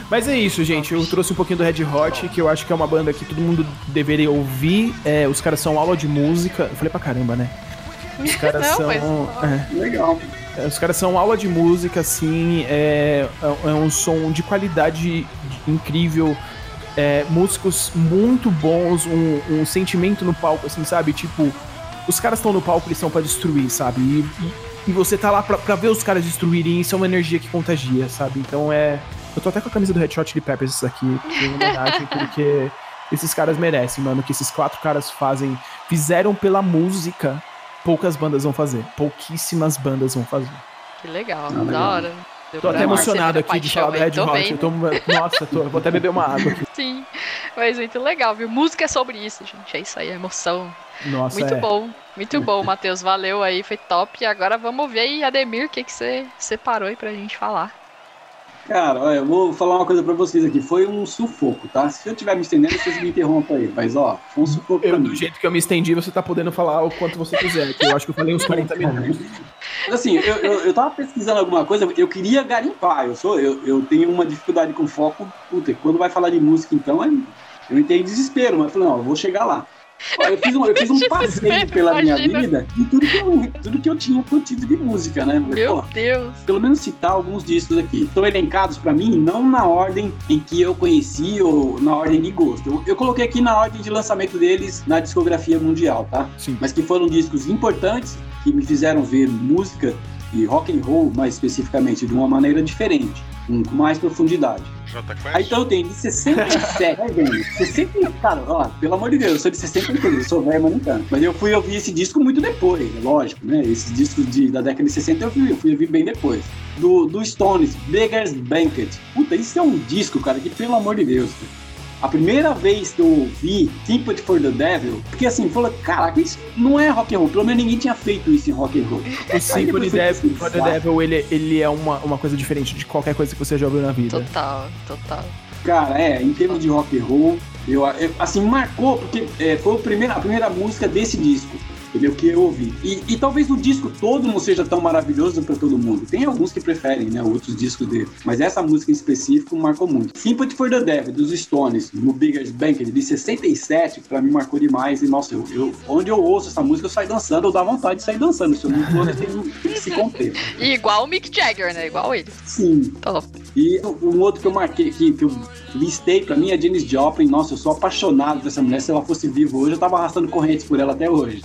Mas é isso, gente. Eu trouxe um pouquinho do Red Hot, que eu acho que é uma banda que todo mundo deveria ouvir. É, os caras são aula de música. Eu falei pra caramba, né? Os caras Não, são. mas- é. Legal. É, Os caras são aula de música, assim, é, é um som de qualidade incrível, é, músicos muito bons, um, um sentimento no palco, assim, sabe? Tipo, os caras estão no palco, eles estão pra destruir, sabe? E, e- e você tá lá pra, pra ver os caras destruírem, e isso é uma energia que contagia, sabe? Então é. Eu tô até com a camisa do Red Hot Chili Peppers aqui, homenagem, porque esses caras merecem, mano, o que esses quatro caras fazem, fizeram pela música, poucas bandas vão fazer. Pouquíssimas bandas vão fazer. Que legal, Ah, legal. da hora. Deu Tô até emocionado aqui de falar do Red Hot. Eu tô, nossa, tô, vou até beber uma água aqui. Sim, mas muito legal, viu? Música é sobre isso, gente. É isso aí, é emoção. Nossa, muito é. bom, muito bom, Matheus. Valeu aí, foi top. E agora vamos ver aí, Ademir, o que que você separou aí pra gente falar. Cara, olha, eu vou falar uma coisa pra vocês aqui. Foi um sufoco, tá? Se eu estiver me estendendo, vocês me interrompam aí. Mas, ó, foi um sufoco Eu, pra do jeito que eu me estendi, você tá podendo falar o quanto você quiser. que eu acho que eu falei uns 40 minutos. Assim, eu, eu, eu tava pesquisando alguma coisa, eu queria garimpar. Eu, sou, eu, eu tenho uma dificuldade com foco. Puta, quando vai falar de música, então, eu, eu entrei em desespero, mas eu falei, não, eu vou chegar lá. Eu fiz um, eu fiz um passeio pela minha imagina. vida de tudo que, eu, tudo que eu tinha curtido de música, né? Meu pô, Deus. pelo menos citar alguns discos aqui. Estão elencados pra mim, não na ordem em que eu conheci ou na ordem de gosto. Eu, eu coloquei aqui na ordem de lançamento deles na discografia mundial, tá? Sim. Mas que foram discos importantes que me fizeram ver música e rock and roll, mais especificamente, de uma maneira diferente, com mais profundidade. Aí então eu tenho de 67, vai vendo, 60, cara, ó, pelo amor de Deus, eu sou de 63, eu sou velho, mas não tanto. Mas eu fui ouvir esse disco muito depois, é lógico, né? Esses discos de, da década de 60 eu fui, eu fui ouvir bem depois. Do, do Stones, Beggar's Banquet. Puta, isso é um disco, cara, que pelo amor de Deus, cara. A primeira vez que eu ouvi Sympathy for the Devil, porque assim, falou, caraca, isso não é rock and roll. Pelo menos ninguém tinha feito isso em rock and roll. O fui for the. Devil ele, ele é uma, uma coisa diferente de qualquer coisa que você já ouviu na vida. Total, total. Cara, é, em termos de rock and roll, eu, eu- assim, marcou, porque é, foi o primeiro, a primeira música desse disco, entendeu? Que eu ouvi. E, e talvez o disco todo não seja tão maravilhoso pra todo mundo. Tem alguns que preferem, né, outros discos dele. Mas essa música em específico marcou muito. Sympathy for the Devil, dos Stones, no Biggest Banquet, de 67, pra mim marcou demais. E, nossa, eu, eu- onde eu ouço essa música, eu saio dançando, eu dá vontade de sair dançando. Se eu não for, tem, que se conter. E igual o Mick Jagger, né? Igual ele. Sim, Top. e um outro que eu marquei, que, que eu listei pra mim é Janis Joplin. Nossa, eu sou apaixonado por essa mulher. Se ela fosse viva hoje, eu tava arrastando correntes por ela até hoje.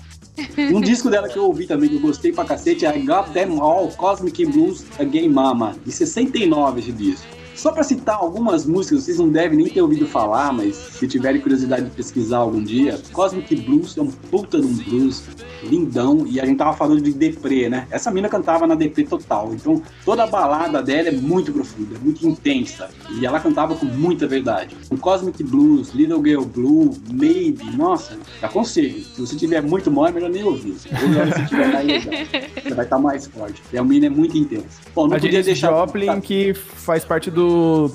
Um disco dela que eu ouvi também, que eu gostei pra cacete, é I Got Them All, Cosmic Blues Again Mama, de 69 esse disco. Só pra citar algumas músicas, vocês não devem nem ter ouvido falar, mas se tiverem curiosidade de pesquisar algum dia, Cosmic Blues é um puta de um blues lindão, e a gente tava falando de deprê, né? Essa mina cantava na deprê total, então toda a balada dela é muito profunda, muito intensa, e ela cantava com muita verdade. O Cosmic Blues, Little Girl Blue, Maybe, nossa, aconselho. Se você tiver muito mole, é melhor nem ouvir. Ou melhor se tiver mais legal. Você vai estar mais forte. E a mina é muito intensa. Bom, não A podia deixar... Joplin, que faz parte do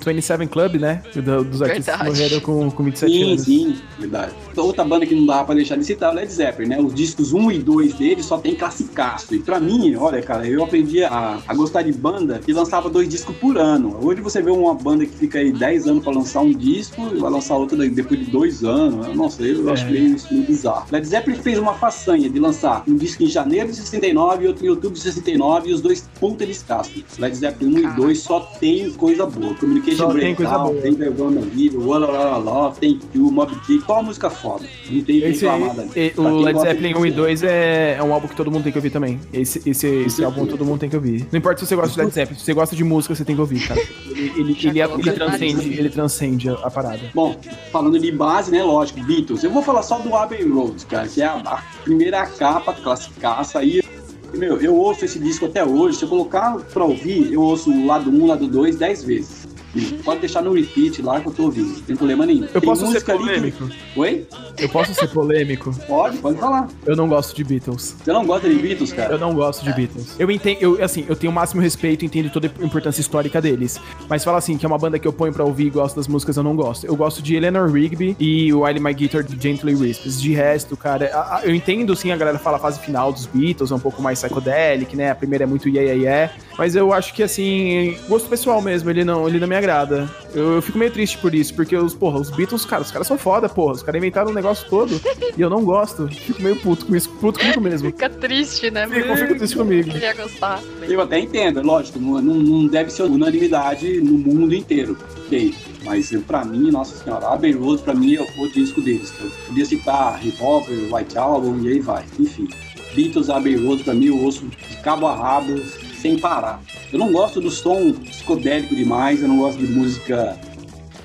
27 Club, né? Do- dos artistas que morreram com, com 27 Sim, anos. sim, verdade. Outra banda que não dava pra deixar de citar é o Led Zeppelin, né? Os discos 1 e 2 dele só tem classicaço. E pra mim, olha, cara, eu aprendi a, a gostar de banda que lançava dois discos por ano. Hoje você vê uma banda que fica aí 10 anos pra lançar um disco e vai lançar outra depois de dois anos. Nossa, eu É. acho meio, isso meio bizarro. Led Zeppelin fez uma façanha de lançar um disco em janeiro de 69 e outro em outubro de 69 e os dois puta descascos. Led Zeppelin 1 e Caraca. 2 só tem coisa boa. Communication Só tem coisa Breakdown, boa. tem The Gonna Live, Walla Walla Love, tem You, Mob Dick, só música foda. Não tem Esse Pra o Led Zeppelin de 1 e música. 2 é, é um álbum que todo mundo tem que ouvir também. Esse, esse, esse álbum todo mundo tem que ouvir. Não importa se você gosta de Led Zeppelin, se você gosta de música, você tem que ouvir, cara. Ele, ele, ele, é- ele transcende, ele transcende a, a parada. Bom, falando de base, né, lógico, Beatles. Eu vou falar só do Abbey Road, cara, que é a, a primeira capa classicaça aí. Meu, eu ouço esse disco até hoje. Se eu colocar pra ouvir, eu ouço o lado 1, lado 2, 10 vezes. Pode deixar no repeat lá que eu tô ouvindo. Não tem problema nenhum. Eu tem posso ser polêmico? Que... Oi? Eu posso ser polêmico? Pode, pode falar. Eu não gosto de Beatles. Você não gosta de Beatles, cara? Eu não gosto de. Beatles. Eu entendo, eu, assim, eu tenho o máximo respeito, entendo toda a importância histórica deles. Mas fala assim, que é uma banda que eu ponho pra ouvir e gosto das músicas, eu não gosto. Eu gosto de Eleanor Rigby e While My Guitar Gently Wisps. De resto, cara, eu entendo sim a galera fala a fase final dos Beatles, é um pouco mais psychedelic, né? A primeira é muito yeah, yeah, yeah. Mas eu acho que, assim, gosto pessoal mesmo, ele não, ele não me agrada. Eu, eu fico meio triste por isso, porque os, porra, os Beatles, cara, os caras são foda, porra. Os caras inventaram um negócio todo e eu não gosto. Fico meio puto com isso, puto comigo mesmo. Fica triste, né? Fico, fico triste comigo. Eu queria gostar. Eu até entendo, lógico, não, não deve ser unanimidade no mundo inteiro. Ok. Mas pra mim, nossa senhora, Abbey Road pra mim é o disco deles. Eu podia citar Revolver, White Album e aí vai. Enfim. Beatles, Abbey Road pra mim eu ouço de cabo a rabo sem parar. Eu não gosto do som psicodélico demais, eu não gosto de música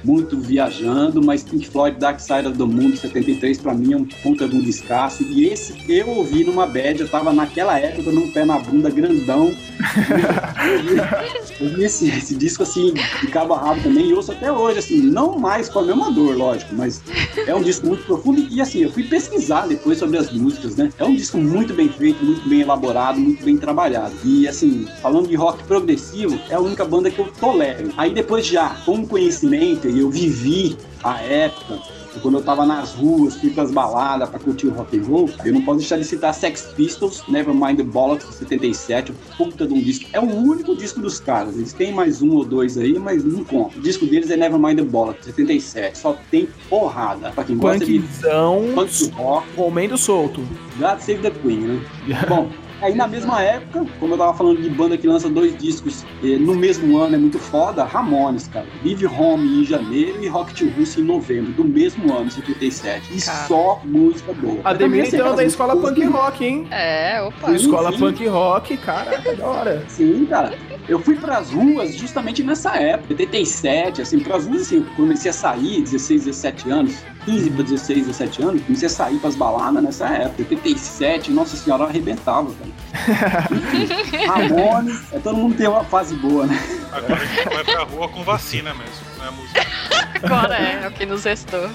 muito viajando, mas Pink Floyd Dark Side of the Moon 73 para mim é um puta de um descasso. E esse eu ouvi numa bad, eu tava naquela época num pé na bunda grandão. eu ouvi esse, esse, disco assim, de cabo a rabo também, e ouço até hoje, assim, não mais com a mesma dor, lógico, mas é um disco muito profundo. E assim, eu fui pesquisar depois sobre as músicas, né? É um disco muito bem feito, muito bem elaborado, muito bem trabalhado. E assim, falando de rock progressivo, é a única banda que eu tolero. Aí depois já, com conhecimento eu vivi a época quando eu tava nas ruas, fui pras baladas pra curtir o rock and roll, eu não posso deixar de citar Sex Pistols, Nevermind the Bollocks, 77, puta de um disco. É o único disco dos caras. Eles têm mais um ou dois aí, mas não conta. O disco deles é Nevermind the Bollocks, 77. Só tem porrada. Pra quem gosta Punkzão, de punk rock. Comendo solto. God Save the Queen, né? Bom, Aí na mesma época, como eu tava falando de banda que lança dois discos eh, no mesmo ano, é muito foda, Ramones, cara. Vive Home em janeiro e Rock to Russo em novembro, do mesmo ano, 77. E cara. só música boa. Ademir então da escola punk rock, hein? É, opa. escola sim. punk rock, cara, da hora. Sim, cara. Eu fui pras ruas justamente nessa época, 77, assim, pras ruas, assim, eu comecei a sair, 16, 17 anos 15 para 16, 17 anos, comecei a sair pras baladas nessa época. 87, nossa senhora, arrebentava, cara. Ramones, é, todo mundo tem uma fase boa, né? Agora a gente vai pra rua com vacina mesmo, não é música. Agora é, é o que nos restou.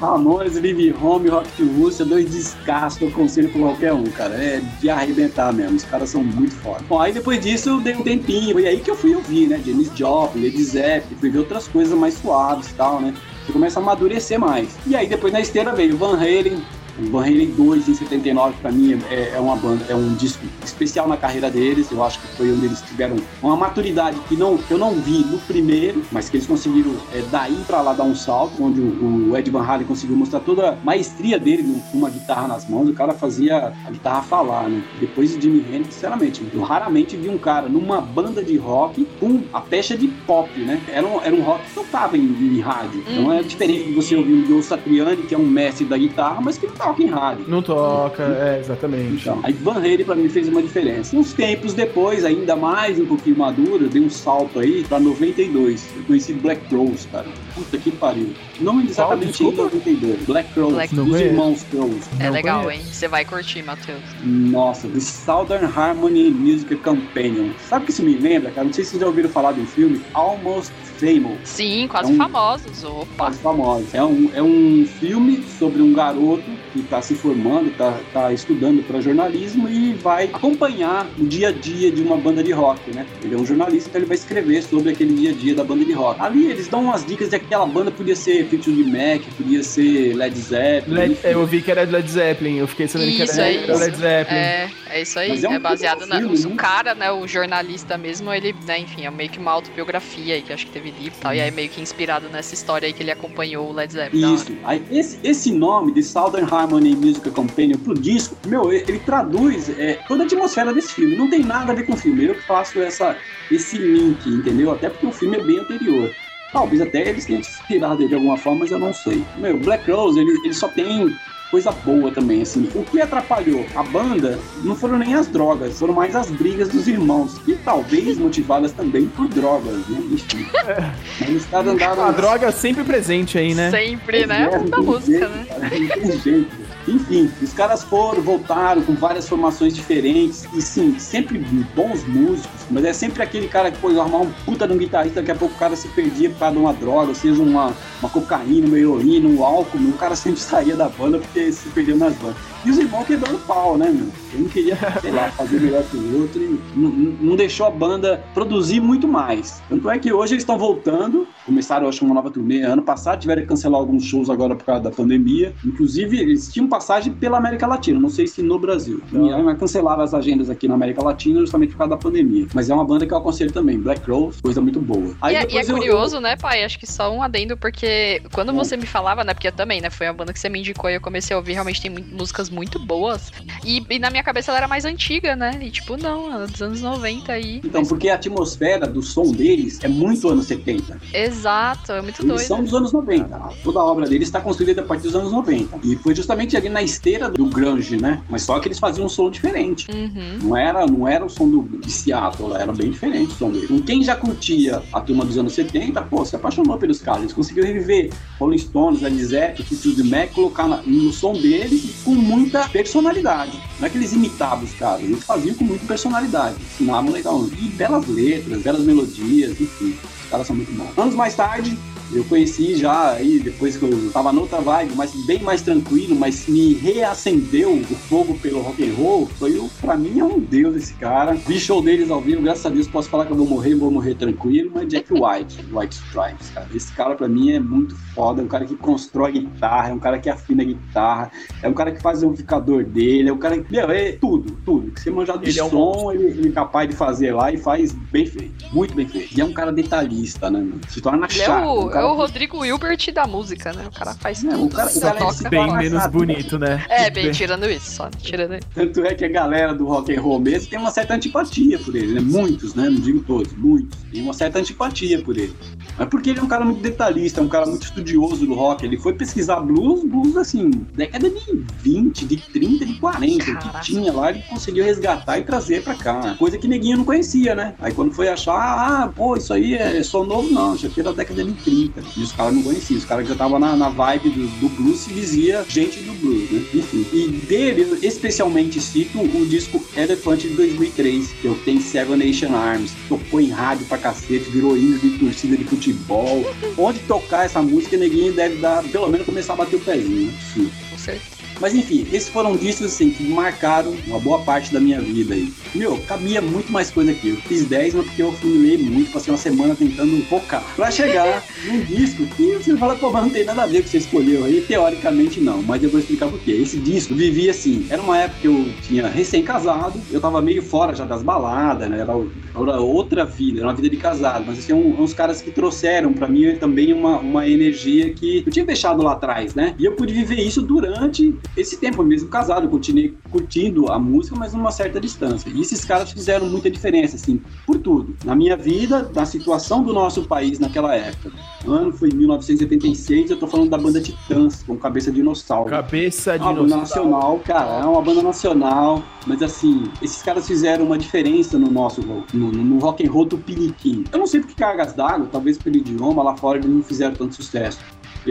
Ramones, Live Home, Rock to Rússia, dois descascos que eu conselho pra qualquer um, cara. É de arrebentar mesmo, os caras são muito fortes. Bom, aí depois disso eu dei um tempinho, e aí que eu fui ouvir, né? Janis Joplin, Led Zeppelin, fui ver outras coisas mais suaves e tal, né? Você começa a amadurecer mais. E aí depois na esteira veio Van Halen, o Van Halen 2 em 79 para mim é, é, uma banda, é um disco especial na carreira deles. Eu acho que foi onde eles tiveram uma maturidade que não eu não vi no primeiro, mas que eles conseguiram é, daí para lá dar um salto, onde o, o, Ed Van Halen conseguiu mostrar toda a maestria dele com uma guitarra nas mãos. O cara fazia a guitarra falar, né? Depois de Jimi Hendrix, sinceramente, eu raramente vi um cara numa banda de rock com a pecha de pop, né? Era um, era um rock que tocava em, em rádio. Então é diferente de você ouvir o Joe Satriani, que é um mestre da guitarra, mas que toca em rádio. Não toca, é, exatamente. Então, aí Van Halen pra mim fez uma diferença. Uns tempos depois, ainda mais um pouquinho maduro, eu dei um salto aí pra 92. Eu conheci Black Rose, cara. Puta que pariu. Não exatamente em 92. Black Rose, Black... dos irmãos Rose. É legal, hein? Você vai curtir, Matheus. Nossa, The Southern Harmony Music Companion. Sabe o que isso me lembra, cara? Não sei se vocês já ouviram falar de um filme, Almost Famous. Sim, quase é um... famosos. Opa. Quase famosos. É um, é um filme sobre um garoto que está se formando, está tá estudando para jornalismo e vai acompanhar o dia a dia de uma banda de rock, né? Ele é um jornalista, então ele vai escrever sobre aquele dia a dia da banda de rock. Ali eles dão umas dicas de aquela banda podia ser Fleetwood Mac, podia ser Led Zeppelin. Led, eu vi que era Led Zeppelin, eu fiquei sabendo isso, que era, é Led Zeppelin. É, é isso aí, é, um é, baseado na. Filme, o né? cara, né, o jornalista mesmo, ele, né, enfim, é meio que uma autobiografia aí, que acho que teve livro e tal, e aí meio que inspirado nessa história aí que ele acompanhou o Led Zeppelin. Isso, aí esse, esse nome de Southern Harmony Music Companion pro disco, meu, ele traduz é, toda a atmosfera desse filme, não tem nada a ver com o filme, eu que faço essa, esse link, entendeu? Até porque o filme é bem anterior. Talvez até eles tenham se inspirado de alguma forma, mas eu não sei. Meu, Black Rose, ele, ele só tem coisa boa também, assim. O que atrapalhou a banda não foram nem as drogas, foram mais as brigas dos irmãos. E talvez motivadas também por drogas, né? Enfim. É. A droga sempre presente aí, né? Sempre, né? É, da música, jeito, né? Cara, não tem jeito. Enfim, os caras foram, voltaram com várias formações diferentes e sim, sempre bons músicos, mas é sempre aquele cara que foi arrumar um puta de um guitarrista, daqui a pouco o cara se perdia por causa de uma droga, seja uma, uma cocaína, uma heroína, um álcool, o cara sempre saía da banda porque se perdeu nas bandas. E os irmãos quebrando pau, né, meu? Eu não queria, sei lá, fazer melhor que o outro e não, não deixou a banda produzir muito mais. Tanto é que hoje eles estão voltando, começaram, acho, uma nova turnê. Ano passado tiveram que cancelar alguns shows agora por causa da pandemia. Inclusive, eles tinham passagem pela América Latina, não sei se no Brasil. E cancelaram as agendas aqui na América Latina justamente por causa da pandemia. Mas é uma banda que eu aconselho também, Black Rose, coisa muito boa. Aí, e, é, e é curioso, eu... né, pai? Acho que só um adendo, porque quando hum. você me falava, né, porque eu também, né, foi a banda que você me indicou e eu comecei a ouvir, realmente tem músicas muito boas. E, e, na minha cabeça ela era mais antiga, né? E tipo, não, ela é dos anos 90 aí. Então, mas... porque a atmosfera do som deles é muito anos 70. Exato, é muito Eles doido. são dos anos 90. Toda a obra deles está construída a partir dos anos 90. E foi justamente ali na esteira do grunge, né? Mas só que eles faziam um som diferente. Uhum. Não era não era o som do, de Seattle, era bem diferente o som deles. Quem já curtia a turma dos anos 70, pô, se apaixonou pelos caras. Eles conseguiram reviver Rolling Stones, Led Zeppelin, Fleetwood Mac, colocar no som deles com muita personalidade. Não é que eles imitavam os caras, eles faziam com muita personalidade. Ensinavam legal. E belas letras, belas melodias, enfim. Os caras são muito bons. Anos mais tarde, eu conheci já aí, depois que eu tava noutra vibe, mas bem mais tranquilo, mas me reacendeu o fogo pelo rock and roll. Foi o, pra mim é um deus esse cara. Vi show deles ao vivo, graças a Deus posso falar que eu vou morrer, vou morrer tranquilo, mas Jack White, White Stripes, cara. Esse cara pra mim é muito foda, é um cara que constrói guitarra, é um cara que afina a guitarra, é um cara que faz o amplificador dele, é um cara que, meu, é tudo, tudo. Que você manjar de ele som, é um ele, ele, é capaz de fazer lá e faz bem feito, muito bem feito. E é um cara detalhista, né? Se torna chato. É o Rodrigo Hilbert da música, né? O cara faz não, tudo. O cara, o cara toca. bem menos bonito, né? É, bem, tirando isso, só tirando isso. Tanto é que a galera do rock and roll mesmo tem uma certa antipatia por ele, né? Muitos, né? Não digo todos, muitos. Tem uma certa antipatia por ele. Mas porque ele é um cara muito detalhista, um cara muito estudioso do rock. Ele foi pesquisar blues, blues assim, década de 20, de 30, de 40, Caraca. que tinha lá, ele conseguiu resgatar e trazer pra cá. Coisa que neguinho não conhecia, né? Aí quando foi achar, ah, pô, isso aí é só novo, não, isso aqui é da década de 30. E os caras não conheciam, os caras já estavam na, na vibe do, do, blues se dizia gente do blues, né? Enfim. E dele, especialmente cito o disco Elefante de 2003, que eu tenho Seven Nation Arms, tocou em rádio pra cacete, virou hino de torcida de futebol. Onde tocar essa música, ninguém deve dar, pelo menos começar a bater o pezinho. Sim. Com certeza. Mas enfim, esses foram discos assim, que marcaram uma boa parte da minha vida aí. Meu, cabia muito mais coisa aqui. Eu fiz 10, mas porque eu fui muito, passei uma semana tentando focar. Pra chegar num disco que você fala, pô, mas não tem nada a ver com o que você escolheu aí. Teoricamente não, mas eu vou explicar por quê. Esse disco vivia assim, era uma época que eu tinha recém-casado, eu tava meio fora já das baladas, né? Era, era outra vida, era uma vida de casado. Mas assim, um, uns caras que trouxeram para mim também uma, uma energia que eu tinha deixado lá atrás, né? E eu pude viver isso durante esse tempo mesmo casado, eu continuei curtindo a música, mas numa certa distância. E esses caras fizeram muita diferença, assim, por tudo. Na minha vida, na situação do nosso país naquela época. O ano foi 1976, eu tô falando da banda Titãs, com Cabeça Dinossauro. Cabeça Dinossauro. Uma banda nacional, cara, é uma banda nacional, mas assim, esses caras fizeram uma diferença no nosso no, no rock and roll do Piniquim. Eu não sei por que cargas d'água, talvez pelo idioma, lá fora eles não fizeram tanto sucesso.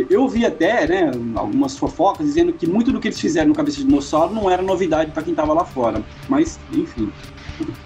Eu vi até, né, algumas fofocas dizendo que muito do que eles fizeram no Cabeça de Dinossauro não era novidade para quem estava lá fora. Mas, enfim,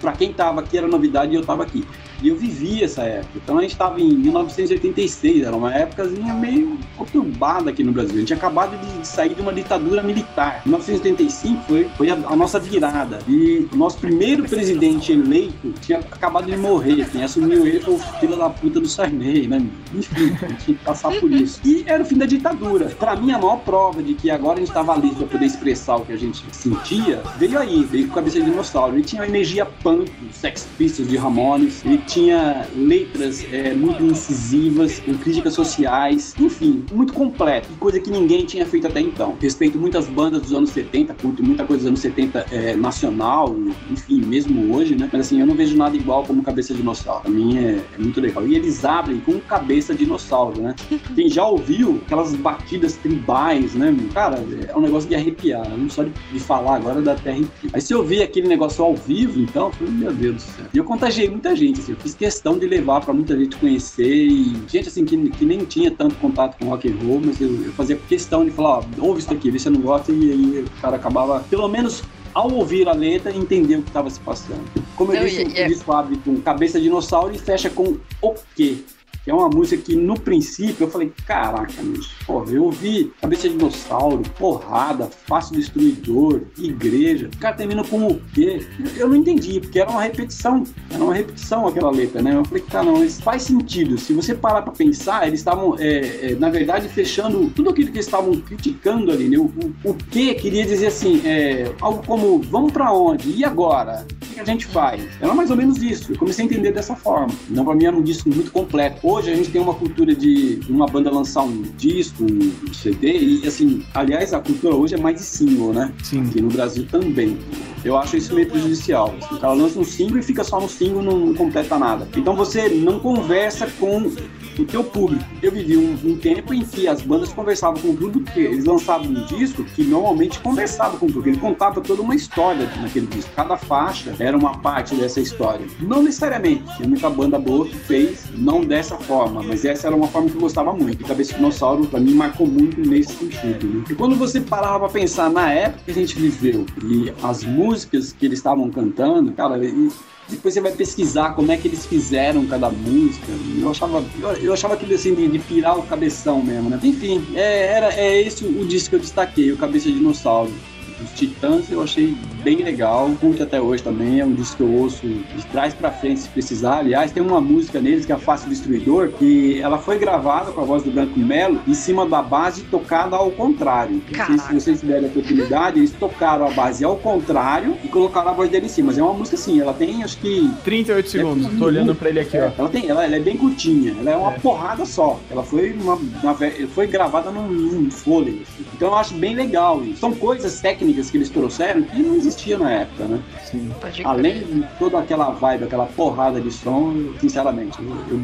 para quem estava aqui era novidade e eu estava aqui. E eu vivi essa época. Então a gente estava em 1986, era uma épocazinha meio conturbada aqui no Brasil. A gente tinha acabado de sair de uma ditadura militar. 1985 foi, foi a, a, nossa virada. E o nosso primeiro presidente eleito tinha acabado de morrer. Quem assumiu ele foi o filho da puta do Sarney, né? Enfim, a gente tinha que passar por isso. E era o fim da ditadura. Para mim, a maior prova de que agora a gente estava livre para poder expressar o que a gente sentia veio aí, veio com a cabeça de dinossauro. Ele tinha uma energia punk, Sex Pistols de Ramones, ele tinha letras é, muito incisivas, com críticas sociais, enfim, muito completo, coisa que ninguém tinha feito até então. Respeito muitas bandas dos anos 70, curto muita coisa dos anos 70 é, nacional, enfim, mesmo hoje, né? Mas assim, eu não vejo nada igual como Cabeça de Dinossauro. Pra mim é, é muito legal. E eles abrem com Cabeça de Dinossauro, né? Quem já ouviu aquelas batidas tribais, né? Cara, é um negócio de arrepiar. Não só de, de falar agora dá até arrepio. Aí se eu ver aquele negócio ao vivo, então, meu Deus do céu. E eu contagiei muita gente, assim fiz questão de levar para muita gente conhecer e gente assim que, que nem tinha tanto contato com rock and roll, mas eu, eu fazia questão de falar, ó, ouve isso aqui, vê se você não gosta, e aí o cara acabava, pelo menos ao ouvir a letra, entender o que estava se passando. Como eu não, disse, o disco abre com Cabeça de Dinossauro e fecha com O quê? Que é uma música que no princípio eu falei, caraca, bicho, porra, eu ouvi Cabeça de Dinossauro, Porrada, Fácil Destruidor, Igreja, o cara termina com o quê? Eu não entendi, porque era uma repetição, era uma repetição aquela letra, né? Eu falei, cara, não, isso faz sentido. Se você parar pra pensar, eles estavam, é, é, na verdade, fechando tudo aquilo que eles estavam criticando ali, né? O, o, o que queria dizer assim, é, algo como, vamos pra onde? E agora? O que a gente faz? Era mais ou menos isso. Eu comecei a entender dessa forma. Então, pra mim, era um disco muito completo. Hoje, hoje a gente tem uma cultura de uma banda lançar um disco, um CD, e assim, aliás, a cultura hoje é mais de single, né? Sim. Aqui no Brasil também. Eu acho isso meio prejudicial. O cara lança um single e fica só no single, não, completa nada. Então você não conversa com o teu público. Eu vivi um, um, tempo em que as bandas conversavam com o público, porque eles lançavam um disco que normalmente conversava com o público, ele contava toda uma história naquele disco. Cada faixa era uma parte dessa história. Não necessariamente, tinha muita banda boa que fez, não dessa forma, mas essa era uma forma que eu gostava muito. E Cabeça de Dinossauro, pra mim, marcou muito nesse sentido. Né? E quando você parava pra pensar na época que a gente viveu e as músicas que eles estavam cantando, cara, depois você vai pesquisar como é que eles fizeram cada música. Eu achava, eu, eu achava aquilo assim de, de, pirar o cabeção mesmo, né? Enfim, é, era, é esse o disco que eu destaquei, o Cabeça de Dinossauro os Titãs eu achei bem legal, curto até hoje também, é um disco que eu ouço de trás para frente se precisar. Aliás, tem uma música neles que é a Fácil Destruidor, que ela foi gravada com a voz do Branco Melo em cima da base tocada ao contrário. Não sei se vocês tiverem a oportunidade, eles tocaram a base ao contrário e colocaram a voz dele em cima. Mas é uma música assim, ela tem acho que. 38 segundos, é, tô olhando para ele aqui, é, ó. Ela, tem, ela, ela, é bem curtinha, ela é uma é. porrada só. Ela foi, uma, uma foi gravada num, num fôlego. Assim. Então eu acho bem legal isso. São coisas técnicas técnicas que eles trouxeram que não existia na época, né? Sim. Além de toda aquela vibe, aquela porrada de som, sinceramente, eu,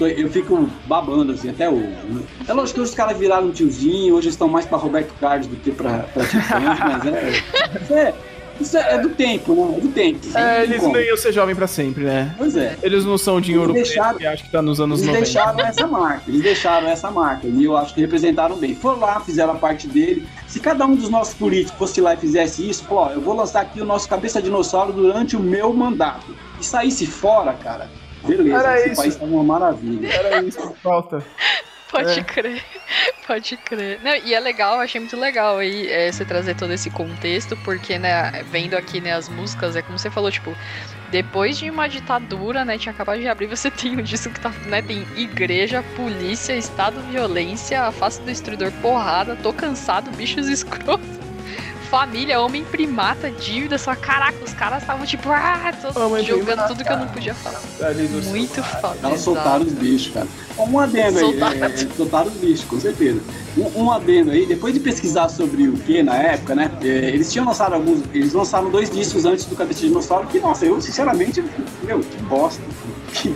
eu, eu fico babando assim até hoje. Né? É lógico que os caras viraram um tiozinho, hoje estão mais pra Roberto Carlos do que pra, pra Titãs, mas é, é isso é, é, do tempo, né? É do tempo. É, eles não iam ser jovem pra sempre, né? Pois é. Eles não são de ouro deixaram, que acho que tá nos anos eles 90. Eles deixaram essa marca, eles deixaram essa marca. E eu acho que representaram bem. Foram lá, fizeram a parte dele. Se cada um dos nossos políticos fosse lá e fizesse isso, pô, eu vou lançar aqui o nosso cabeça dinossauro durante o meu mandato. E saísse fora, cara, beleza. Era esse isso. país tá uma maravilha. Era isso que falta. Pode é. crer, pode crer. Não, e é legal, achei muito legal aí é, você trazer todo esse contexto, porque, né, vendo aqui, né, as músicas, é como você falou, tipo, depois de uma ditadura, né, tinha acabado de abrir, você tem um disco que tá, né, tem igreja, polícia, estado, violência, afasta do destruidor, porrada, tô cansado, bichos escrotos família, homem primata, dívida, só caraca, os caras estavam tipo, ah, tô jogando primata, tudo que eu não podia falar. Muito foda. Elas soltaram os bichos, cara. Um adendo aí, soltaram, é, é, soltaram os bichos, com certeza. Um, um, adendo aí, depois de pesquisar sobre o que na época, né? É, eles tinham lançado alguns. Eles lançaram dois discos antes do Cabeça de Dinossauro, que, nossa, eu sinceramente, meu, que bosta. Que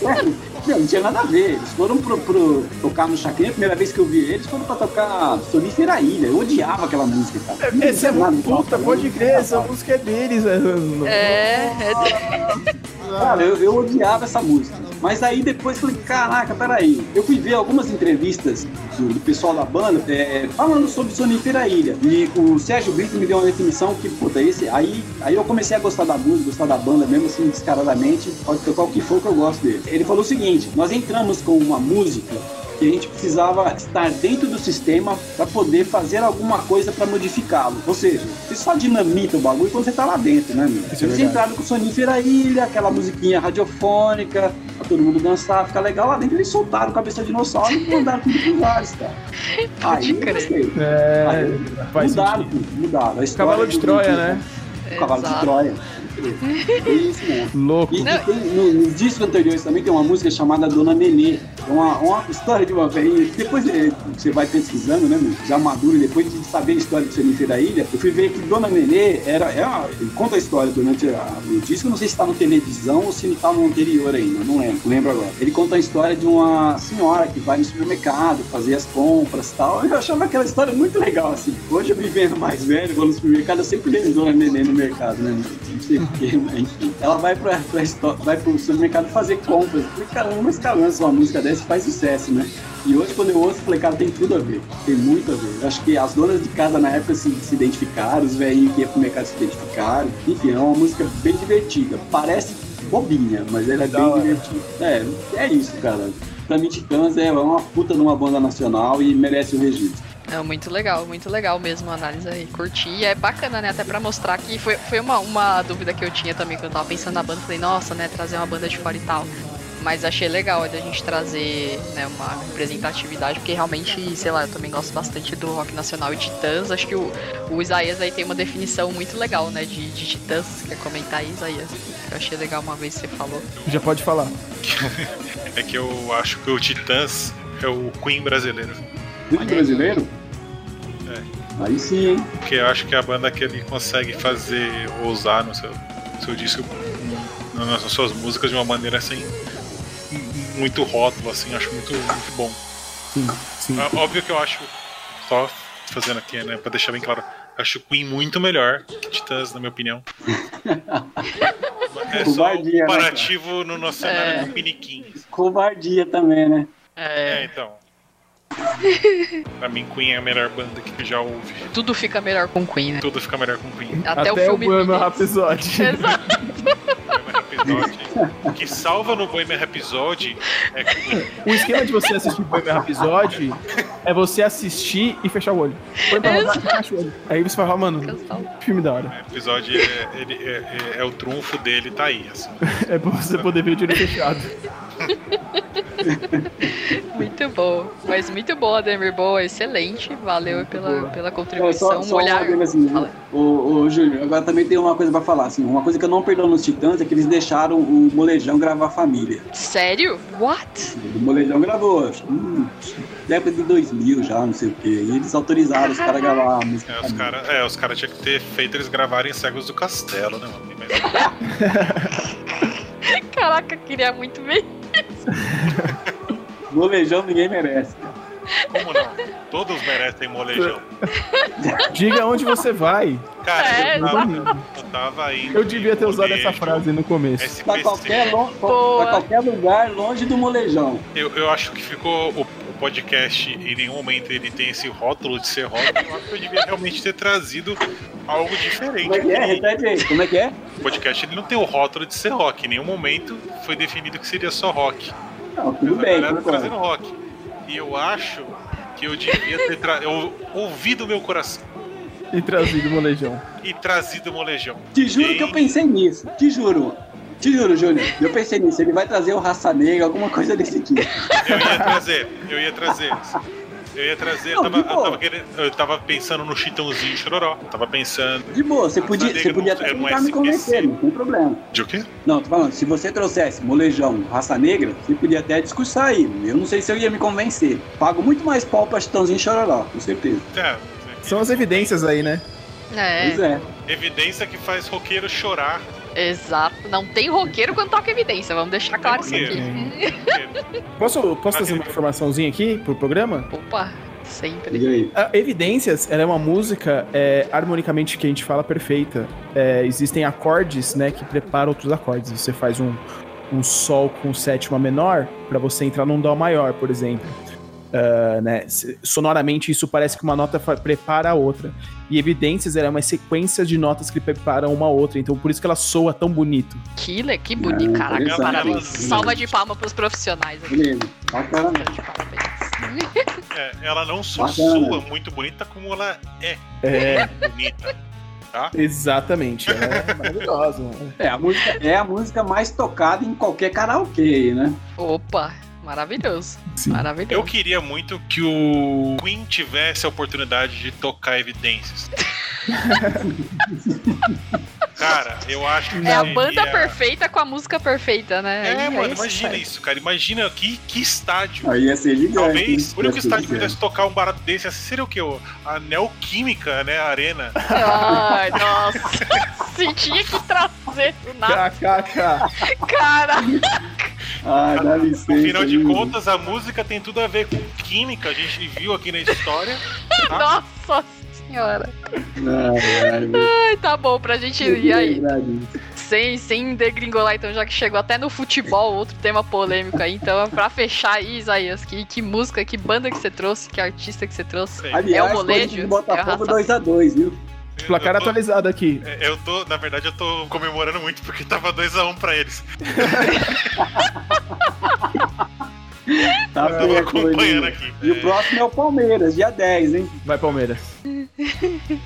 porra. Não, não tinha nada a ver. Eles foram pro, pro tocar no Chacrinha, a primeira vez que eu vi eles, foram pra tocar Sonífera Ilha. Eu odiava aquela música, cara. É, essa é nada, puta, pode crer, essa música é deles. É, é. Cara, eu, eu odiava essa música. Mas aí depois falei, caraca, peraí. Eu fui ver algumas entrevistas do, do pessoal da banda é, falando sobre Sonífera Ilha. E o Sérgio Brito me deu uma definição que, puta, esse. Aí, aí eu comecei a gostar da música, gostar da banda mesmo assim, descaradamente. Pode tocar o que for que eu gosto dele. Ele falou o seguinte: nós entramos com uma música que a gente precisava estar dentro do sistema para poder fazer alguma coisa para modificá-lo. Ou seja, você só dinamita o bagulho quando você tá lá dentro, né, meu? É Eles entraram com Sonífera Ilha, aquela musiquinha radiofônica, pra todo mundo dançar, ficar legal lá dentro. Eles soltaram cabeça de dinossauro e mandaram tudo pros lares, cara. Aí eu gostei. É, Aí, mudaram tudo, mudaram. A Cavalo de Troia, né? O Cavalo de Troia. É isso mesmo. Louco. E, e tem, no, nos discos anteriores também tem uma música chamada Dona Nenê. É uma, uma história de uma velhinha. Depois é, você vai pesquisando, né, já maduro, depois de saber a história do Senifre da Ilha, eu fui ver que Dona Nenê era. É uma, conta a história durante a, o disco, não sei se está no televisão ou se está no anterior ainda, não lembro, não lembro agora. Ele conta a história de uma senhora que vai no supermercado fazer as compras e tal. Eu achava aquela história muito legal, assim. Hoje eu vivendo mais velho, vou no supermercado, eu sempre vejo Dona Nenê no mercado, né? Não sei Porque, enfim, ela vai, pra, pra, vai pro supermercado fazer compras. Falei, caramba, mas cara, lança uma música dessa faz sucesso, né? E hoje, quando eu ouço, eu falei, cara, tem tudo a ver. Tem muito a ver. Eu acho que as donas de casa na época se, se identificaram, os velhinhos que iam pro mercado se identificaram. Enfim, é uma música bem divertida. Parece bobinha, mas ela é bem divertida. É, é isso, cara. Pra mim, Titãs é uma puta numa banda nacional e merece o registro. É muito legal, muito legal mesmo a análise aí. Curti. E é bacana, né? Até pra mostrar que foi, foi uma, uma dúvida que eu tinha também quando eu tava pensando na banda. Falei, nossa, né? Trazer uma banda de fora e tal. Mas achei legal a gente trazer né, uma representatividade, porque realmente, sei lá, eu também gosto bastante do rock nacional e titãs. Acho que o, o Isaías aí tem uma definição muito legal, né, de, de titãs. Quer comentar aí, Isaías? Eu achei legal uma vez que você falou. Já pode falar. é que eu acho que o Titãs é o Queen brasileiro. Queen brasileiro? É. Aí sim, hein? Porque eu acho que é a banda que ele consegue fazer, ousar no seu, seu disco, nas suas músicas de uma maneira assim muito rótulo, assim, acho muito, muito bom. Sim, sim. É, óbvio que eu acho, só fazendo aqui, né, pra deixar bem claro, acho Queen muito melhor que Titãs, na minha opinião. é só um né, comparativo né, no nosso cenário é. do Piniquins. Covardia também, né? É, é então. pra mim, Queen é a melhor banda que já houve. Tudo fica melhor com Queen, né? Tudo fica melhor com Queen. Até, Até o filme. O Rhapsody. Exato. O que salva no Bohemian Rhapsody é O esquema de você assistir Bohemian Rhapsody é você assistir e fechar o olho. Põe pra rodar fecha o olho. Aí você vai falar, mano, filme da hora. O episódio é, ele, é, é, é, o trunfo dele, tá aí. Assim. É pra você poder ver de olho fechado. muito bom. Mas muito bom, Ademir. Boa, excelente. Valeu pela, pela contribuição. É, só, só um olhar. Assim, o, o Júlio, agora também tem uma coisa pra falar. Assim, uma coisa que eu não perdoo nos Titãs é que eles deixaram o Molejão gravar a família. Sério? What? O Molejão gravou. Hum, época de 2000 já, não sei o quê. E eles autorizaram os caras a gravar a música. É, os caras é, os cara tinham que ter feito eles gravarem Cegos do Castelo, né, mano? Caraca, queria muito ver molejão ninguém merece. Como não? Todos merecem molejão. Diga onde você vai. Cara, é, eu, tava, eu tava indo. Eu devia ter usado essa frase no começo. Pra qualquer, pra qualquer lugar longe do molejão. Eu, eu acho que ficou. O, o podcast, em nenhum momento ele tem esse rótulo de ser rótulo. Eu acho que eu devia realmente ter trazido algo diferente. Como é que é? Repete aí. Como é que é? O podcast ele não tem o rótulo de ser rock. Em nenhum momento foi definido que seria só rock. Não, tudo bem. Tudo trazendo rock. E eu acho que eu devia ter tra... eu ouvido o meu coração. E trazido o molejão. E trazido o molejão. Te juro que eu pensei nisso. Te juro. Te juro, Júnior. Eu pensei nisso. Ele vai trazer o raça negra, alguma coisa desse tipo. Eu ia trazer. Eu ia trazer. Eu ia trazer, não, eu, tava, eu, tava querendo, eu tava pensando no Chitãozinho Chororó. Tava pensando. De boa, você podia, você podia até tentar me convencer, não tem problema. De o quê? Não, tô falando, se você trouxesse molejão, raça negra, você podia até discursar aí. Eu não sei se eu ia me convencer. Pago muito mais pau pra Chitãozinho Chororó, com certeza. É. São as evidências aí, né? É. Pois é. Evidência que faz roqueiro chorar Exato. Não tem roqueiro quando toca evidência. Vamos deixar claro isso aqui. posso, posso trazer uma informaçãozinha aqui pro programa? Opa, sempre. A Evidências, ela é uma música é, harmonicamente que a gente fala perfeita. É, existem acordes, né, que preparam outros acordes. Você faz um, um sol com sétima menor para você entrar num dó maior, por exemplo. Uh, né? Sonoramente, isso parece que uma nota prepara a outra. E Evidências é uma sequência de notas que preparam uma outra. Então, por isso que ela soa tão bonito. Que, que bonito, é, caraca. Parabéns. Salva de palma pros profissionais aqui. Bacana. É, ela não só soa muito bonita, como ela é, é. bonita. Tá? Exatamente, ela é maravilhosa. É a, música, é a música mais tocada em qualquer karaokê, né? Opa, Maravilhoso. Sim. Maravilhoso. Eu queria muito que o Queen tivesse a oportunidade de tocar evidências. Cara, eu acho que. É a banda perfeita com a música perfeita, né? É, mano, isso, imagina cara. isso, cara. Imagina que, que estádio. Aí ia ser gigante. Talvez o único estádio que pudesse tocar um barato desse assim, seria o quê? A Neoquímica, né? A Arena. Ai, nossa. Se tinha que trazer do nada. KKK. Cara. Ah, dá licença. Afinal de contas, a música tem tudo a ver com química, a gente viu aqui na história. Tá? Nossa senhora. Ai, ai, tá bom, pra gente ir aí. sem, sem degringolar, então, já que chegou até no futebol, outro tema polêmico aí. Então, pra fechar aí, Isaías, que, que música, que banda que você trouxe, que artista que você trouxe? Aliás, é o molejo? Botafogo 2x2, viu? Placar tô, atualizado aqui. É, eu tô, na verdade, eu tô comemorando muito porque tava 2x1 um pra eles. tá eu tô acompanhando aqui. E é... o próximo é o Palmeiras, dia 10, hein? Vai, Palmeiras.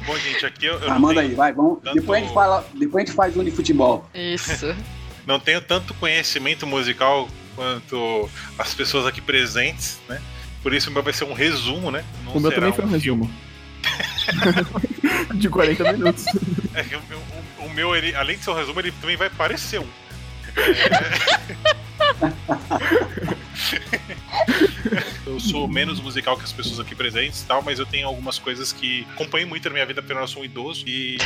Bom, gente, aqui eu. eu ah, manda aí, vai, vamos. Tanto... Depois, a gente fala, depois a gente faz um futebol. Isso. não tenho tanto conhecimento musical quanto as pessoas aqui presentes, né? Por isso o meu vai ser um resumo, né? Não o meu também foi um resumo. de 40 minutos. É, o, o, o, meu, ele, além de ser um resumo, ele também vai parecer um. É... eu sou menos musical que as pessoas aqui presentes tal, mas eu tenho algumas coisas que acompanham muito na minha vida, porque eu sou um idoso. E...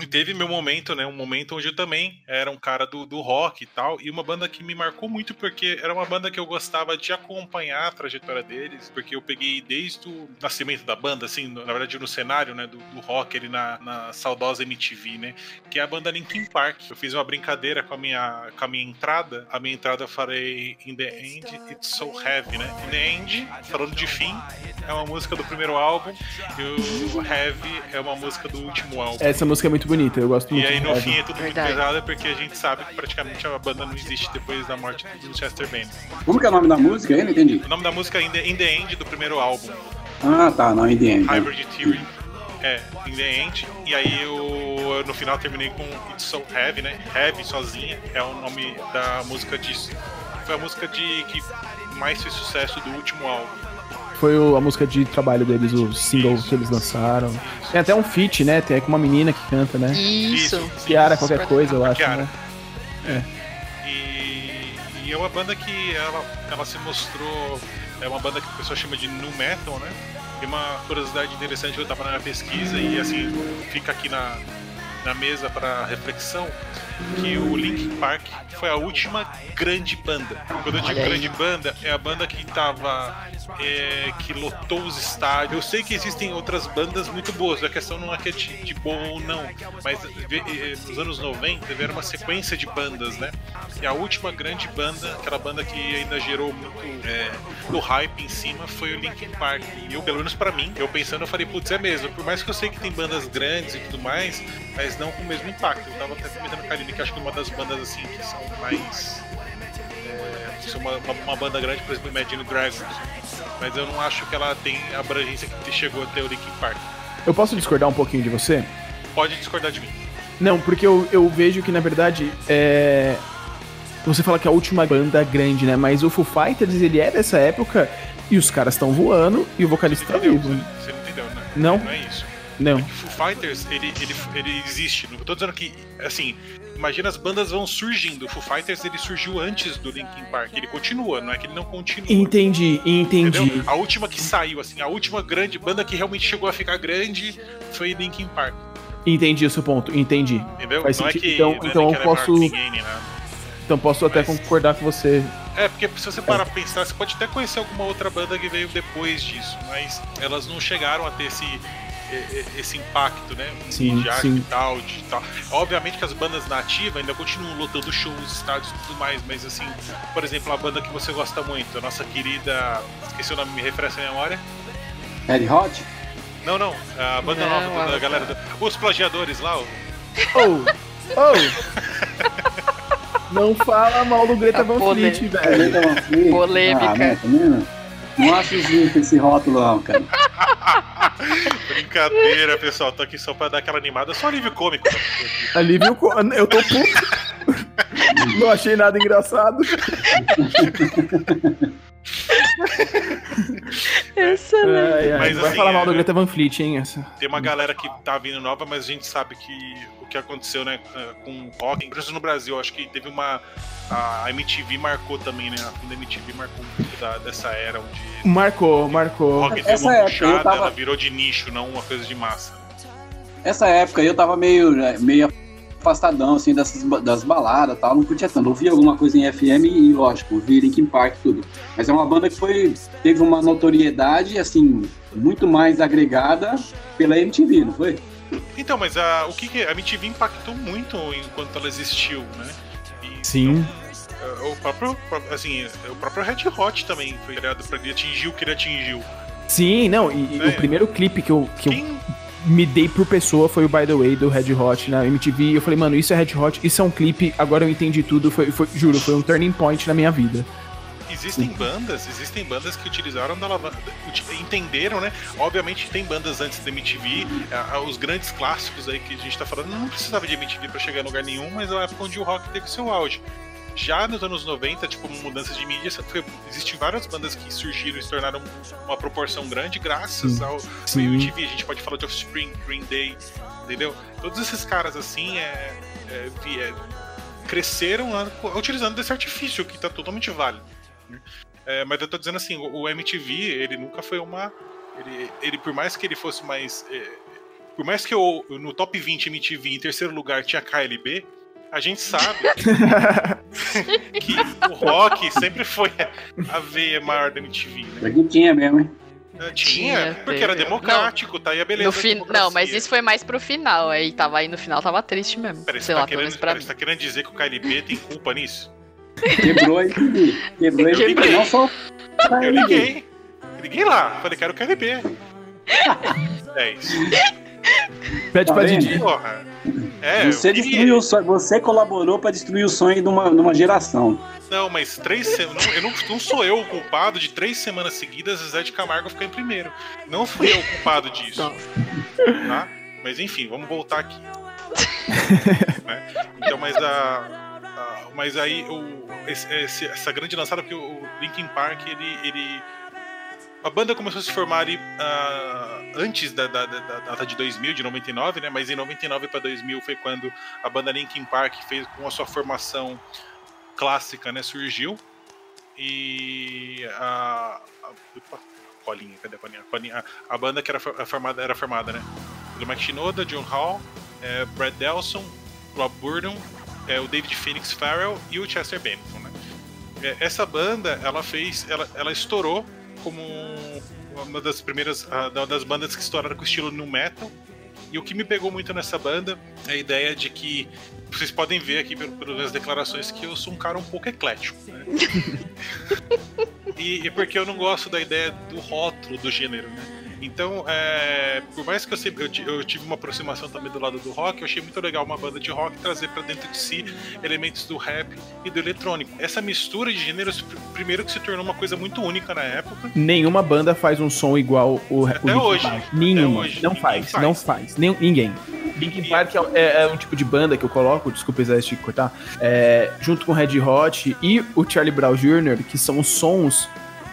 e teve meu momento, né? Um momento onde eu também era um cara do, do rock e tal. E uma banda que me marcou muito, porque era uma banda que eu gostava de acompanhar a trajetória deles, porque eu peguei desde o nascimento da banda, assim, na verdade no cenário, né, do, do rock ali na, na saudosa MTV, né? Que é a banda Linkin Park. Eu fiz uma brincadeira com a minha, com a minha entrada. A minha entrada eu falei In the End, So Heavy, né? In the End, falando de fim, é uma música do primeiro álbum e o Heavy é uma música do último álbum. Essa música é muito bonita, eu gosto muito. E aí no fim é tudo Verdade. muito pesado porque a gente sabe que praticamente a banda não existe depois da morte do Chester Bennington. Como que é o nome da música aí? Não entendi. O nome da música é In the, In the End do primeiro álbum. Ah, tá, não, In the End. Hybrid Theory. É, In the End. E aí eu, no final terminei com It's So Heavy, né? Heavy sozinha é o nome da música disso foi a música de que mais fez sucesso do último álbum. Foi o, a música de trabalho deles, o single isso, que eles lançaram. Isso. Tem até um feat, né? Tem uma menina que canta, né? Isso. Kiara, qualquer coisa, eu acho, Kiara. né? É. E, e, é uma banda que ela, ela se mostrou. É uma banda que o pessoal chama de nu metal, né? Tem uma curiosidade interessante eu tava na minha pesquisa e assim, fica aqui na, na mesa para reflexão que o Linkin Park foi a última grande banda. Quando eu digo grande banda, é a banda que tava. É, que lotou os estádios. Eu sei que existem outras bandas muito boas, a questão não é que é de, de boa ou não, mas nos anos 90 teve uma sequência de bandas, né? E a última grande banda, aquela banda que ainda gerou muito é, do hype em cima, foi o Linkin Park. E eu, pelo menos pra mim, eu pensando, eu falei, putz, é mesmo. Por mais que eu sei que tem bandas grandes e tudo mais, mas não com o mesmo impacto. Eu tava até comentando com a Que acho que uma das bandas assim que são mais. É, são uma, uma, uma, banda grande, por exemplo, Imagine Dragons. Mas eu não acho que ela tem a abrangência que chegou até o Linkin Park. Eu posso discordar um pouquinho de você? Pode discordar de mim. Não, porque eu, eu vejo que na verdade é. Você fala que é a última banda grande, né? Mas o Foo Fighters, ele é dessa época e os caras estão voando e o vocalista tá vivo. Você não entendeu, né? Não? Não é isso. Não. É Foo Fighters, ele, ele, ele existe. Não tô dizendo que, assim, imagina as bandas vão surgindo. O Foo Fighters, ele surgiu antes do Linkin Park. Ele continua, não é que ele não continua. Entendi, entendi. Entendeu? A última que saiu, assim, a última grande banda que realmente chegou a ficar grande foi Linkin Park. Entendi seu ponto, entendi. Entendeu? Faz não sentido. é que, então, então eu é posso... Ninguém, né? Então posso até Mas... concordar com você. É, porque se você parar é. pra pensar, você pode até conhecer alguma outra banda que veio depois disso, mas elas não chegaram a ter esse, esse impacto, né? Sim, sim. e tal, de tal. Obviamente que as bandas nativas ainda continuam lotando shows, estádios e tudo mais, mas assim, por exemplo, a banda que você gosta muito, a nossa querida. Esqueci o nome, me refresca a memória. Red Hot? Não, não. A banda não, nova da galera. Do... Os plagiadores lá, ó. Oh! Oh! não fala mal do Greta Van Fleet, velho. Polêmica. Ah, não, não acho justo esse rótulo, não, cara. Brincadeira, pessoal. Tô aqui só pra dar aquela animada. Só alívio cômico. Alívio cômico. Eu tô puto. Não achei nada engraçado. Excelente. Mas, Vai assim, falar mal do é, Greta Van Fleet, hein? Essa. Tem uma galera que tá vindo nova, mas a gente sabe que o que aconteceu, né, com o rock, inclusive no Brasil, acho que teve uma. A MTV marcou também, né? A MTV marcou muito da, dessa era onde. Marcou, marcou. O rock Essa época puxada, tava... ela virou de nicho, não uma coisa de massa. Essa época eu tava meio, né, meio afastadão, assim, dessas, das baladas tal, não curtia tanto. Ouvi alguma coisa em FM e, lógico, ouvi Linkin Park tudo. Mas é uma banda que foi, teve uma notoriedade, assim, muito mais agregada pela MTV, não foi? Então, mas a, o que, que a MTV impactou muito enquanto ela existiu, né? E, Sim. Então, o próprio, assim, o próprio Red Hot também foi criado para ele atingir o que ele atingiu. Sim, não, e, é. o primeiro clipe que eu, que Quem... eu me dei por pessoa foi o By The Way do Red Hot na MTV. Eu falei, mano, isso é Red Hot, isso é um clipe, agora eu entendi tudo. Foi, foi juro, foi um turning point na minha vida. Existem bandas, existem bandas que utilizaram da entenderam, né? Obviamente tem bandas antes da MTV, os grandes clássicos aí que a gente tá falando, não precisava de MTV para chegar em lugar nenhum, mas é a época onde o rock teve seu auge. Já nos anos 90, tipo, mudanças de mídia, foi, existem várias bandas que surgiram e se tornaram uma proporção grande graças sim, ao, sim. MTV. A gente pode falar de Offspring, Green Day, entendeu? Todos esses caras assim é, é, é cresceram lá, utilizando desse artifício que está totalmente válido. Né? É, mas eu tô dizendo assim, o, o, MTV, ele nunca foi uma. Ele, ele por mais que ele fosse mais. É, por mais que eu, no top 20 MTV em terceiro lugar tinha KLB, a gente sabe que o rock sempre foi a veia maior da MTV. Né? que tinha mesmo, hein? É, tinha, tinha porque era democrático, não, tá aí a beleza. Fin... Não, mas isso foi mais pro final. Aí tava aí no final, tava triste mesmo. Peraí, você, tá querendo, pra você tá querendo dizer que o KLB tem culpa nisso? Quebrou aí, quebrou aí. Quebrou. Não só. Eu liguei. Liguei lá, falei, quero KLB. é isso. Pede tá pra Didi. Porra. É, você, destruiu o sonho, você colaborou para destruir o sonho de uma, de uma geração. Não, mas três semanas. Não, não, não, sou eu o culpado de três semanas seguidas Zé de Camargo ficar em primeiro. Não fui eu o culpado disso. Tá? Mas enfim, vamos voltar aqui. né? Então, mas a. a mas aí o, esse, essa grande lançada, porque o Linkin Park ele, ele a banda começou a se formar ali uh, antes da, da, da, data de 2000, de 99, né? Mas em 99 para 2000 foi quando a banda Linkin Park fez com a sua formação clássica, né? Surgiu e a, a colinha, cadê a colinha? A, colinha, a, a banda que era formada era formada, né? Pelo Mike Shinoda, John Hall, é, Brad Delson, Rob Burdon, é, o David Phoenix Farrell e o Chester Bennington, né? É, essa banda, ela fez, ela, ela estourou como uma das primeiras uma das bandas que estouraram com o estilo nu metal. E o que me pegou muito nessa banda é a ideia de que vocês podem ver aqui pelas minhas declarações que eu sou um cara um pouco eclético. Né? e, e, porque eu não gosto da ideia do rótulo do gênero, né? Então, é, por mais que eu, sempre, eu, eu, tive uma aproximação também do lado do rock, eu achei muito legal uma banda de rock trazer para dentro de si elementos do rap e do eletrônico. Essa mistura de gêneros, primeiro que se tornou uma coisa muito única na época. Nenhuma banda faz um som igual o, Até o hoje. Nenhuma. Hoje. Não faz, faz, não faz. Nem, ninguém. Linkin Park é, é, é, um tipo de banda que eu coloco, desculpa Zé, te cortar, é, junto com Red Hot e o Charlie Brown Jr., que são sons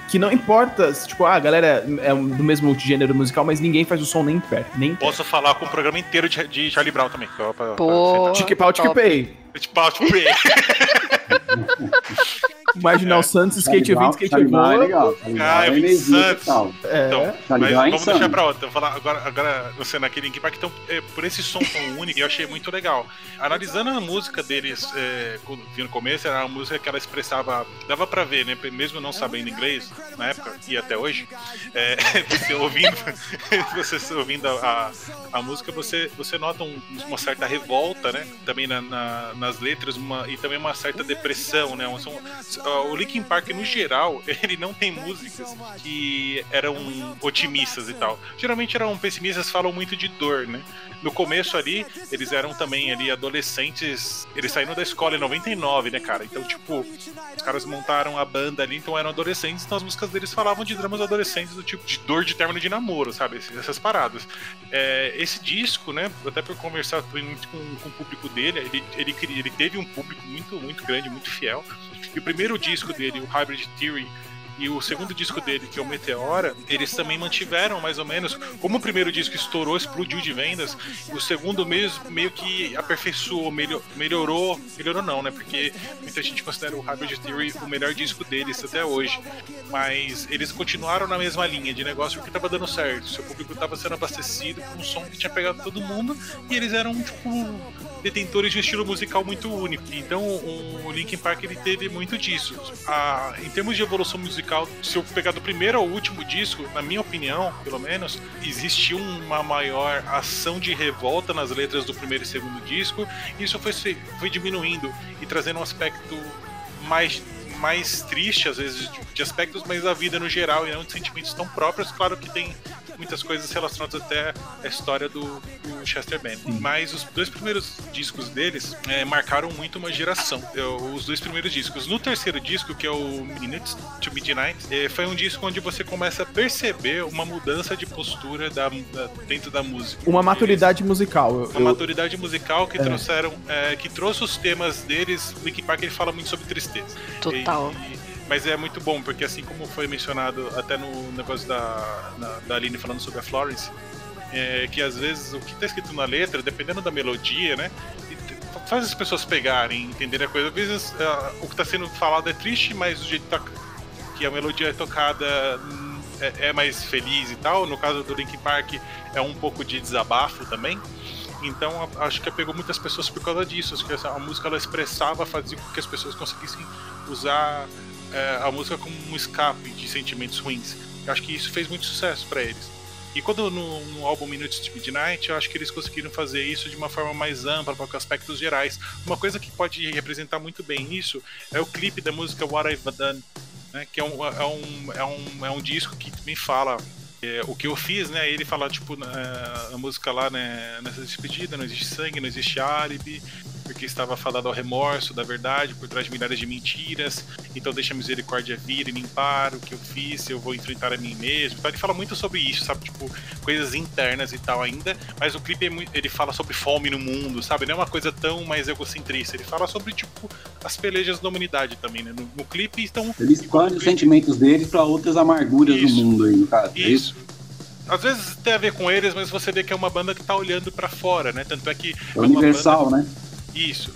que não importa, tipo, ah, a galera é do mesmo gênero musical, mas ninguém faz o som nem perto. Nem Posso perto. falar com o programa inteiro de, de Charlie Brown também. Pra, pra, Pô, Tique pau, tique pay. Tique pau, tique pay. Marginal é. Santos, skate vindo, skate voa. É legal. Ah, é Vini Santos. É. Então, mas vamos deixar pra outra. Vou falar agora, agora você naquele Link Park. Então, é, por esse som tão único, eu achei muito legal. Analisando a música deles, é, no começo, era uma música que ela expressava. Dava pra ver, né? Mesmo não sabendo inglês, na época e até hoje, é, você ouvindo, você ouvindo a, a, a, música, você, você nota um, uma certa revolta, né? Também na, na, nas letras, uma, e também uma certa depressão, né? Um, o Linkin Park, no geral, ele não tem músicas que eram otimistas e tal. Geralmente eram pessimistas, falam muito de dor, né? No começo ali, eles eram também ali adolescentes. Eles saíram da escola em 99, né, cara? Então, tipo, os caras montaram a banda ali, então eram adolescentes, então as músicas deles falavam de dramas adolescentes, do tipo de dor de término de namoro, sabe? Essas paradas. É, esse disco, né, até por conversar muito com, com o público dele, ele, ele, ele teve um público muito, muito grande, muito fiel. E o primeiro disco dele, o Hybrid Theory, e o segundo disco dele, que é o Meteora, eles também mantiveram mais ou menos. Como o primeiro disco estourou, explodiu de vendas, o segundo meio, meio que aperfeiçoou, melhor, melhorou. Melhorou não, né? Porque muita gente considera o Hybrid Theory o melhor disco deles até hoje. Mas eles continuaram na mesma linha de negócio porque estava dando certo. Seu público estava sendo abastecido com um som que tinha pegado todo mundo e eles eram, tipo detentores de um estilo musical muito único. Então o Linkin Park ele teve muito disso. Em termos de evolução musical, se eu pegar do primeiro ao último disco, na minha opinião, pelo menos, existiu uma maior ação de revolta nas letras do primeiro e segundo disco. Isso foi, foi diminuindo e trazendo um aspecto mais mais triste, às vezes, de, aspectos, mas da vida no geral e não de sentimentos tão próprios. Claro que tem muitas coisas relacionadas até à história do, do Chester Bennington. Mas os dois primeiros discos deles é, marcaram muito uma geração. Eu, os dois primeiros discos. No terceiro disco, que é o Minutes to Midnight, é, foi um disco onde você começa a perceber uma mudança de postura da, da dentro da música. Uma maturidade Eles, musical. Uma eu... maturidade musical que é. trouxeram, é, que trouxe os temas deles. Linkin Park ele fala muito sobre tristeza. Total. E, mas é muito bom, porque assim como foi mencionado até no negócio da, na, da Aline falando sobre a Florence, é, que às vezes o que está escrito na letra, dependendo da melodia, né? Faz as pessoas pegarem, entenderem a coisa. Às vezes uh, o que está sendo falado é triste, mas o jeito tá, que a melodia é tocada é, é, mais feliz e tal. No caso do Linkin Park é um pouco de desabafo também. Então acho que pegou muitas pessoas por causa disso. Acho que a música ela expressava, fazia com que as pessoas conseguissem usar é, a música como um escape de sentimentos ruins. Eu acho que isso fez muito sucesso para eles. E quando no, no, álbum Minutes to Midnight, eu acho que eles conseguiram fazer isso de uma forma mais ampla, para aspectos gerais. Uma coisa que pode representar muito bem isso é o clipe da música What I've Done, né, que é um, é, um, é, um, é um disco que me fala é, o que eu fiz, né? Ele fala, tipo, na, a música lá, né? Nessa despedida, não existe sangue, não existe álibi, porque estava falando ao remorso da verdade por trás de milhares de mentiras. Então deixa a misericórdia vir e limpar o que eu fiz, eu vou enfrentar a mim mesmo. Então ele fala muito sobre isso, sabe? Tipo, coisas internas e tal ainda. Mas o clipe é muito, ele fala sobre fome no mundo, sabe? Não é uma coisa tão mais egocentrista. Ele fala sobre, tipo, as pelejas da humanidade também, né? No, no clipe estão. Ele escolhe os sentimentos dele para outras amarguras isso, do mundo aí, no caso. É isso. isso às vezes tem a ver com eles, mas você vê que é uma banda que tá olhando para fora, né? Tanto é que. É, é universal, banda... né? Isso.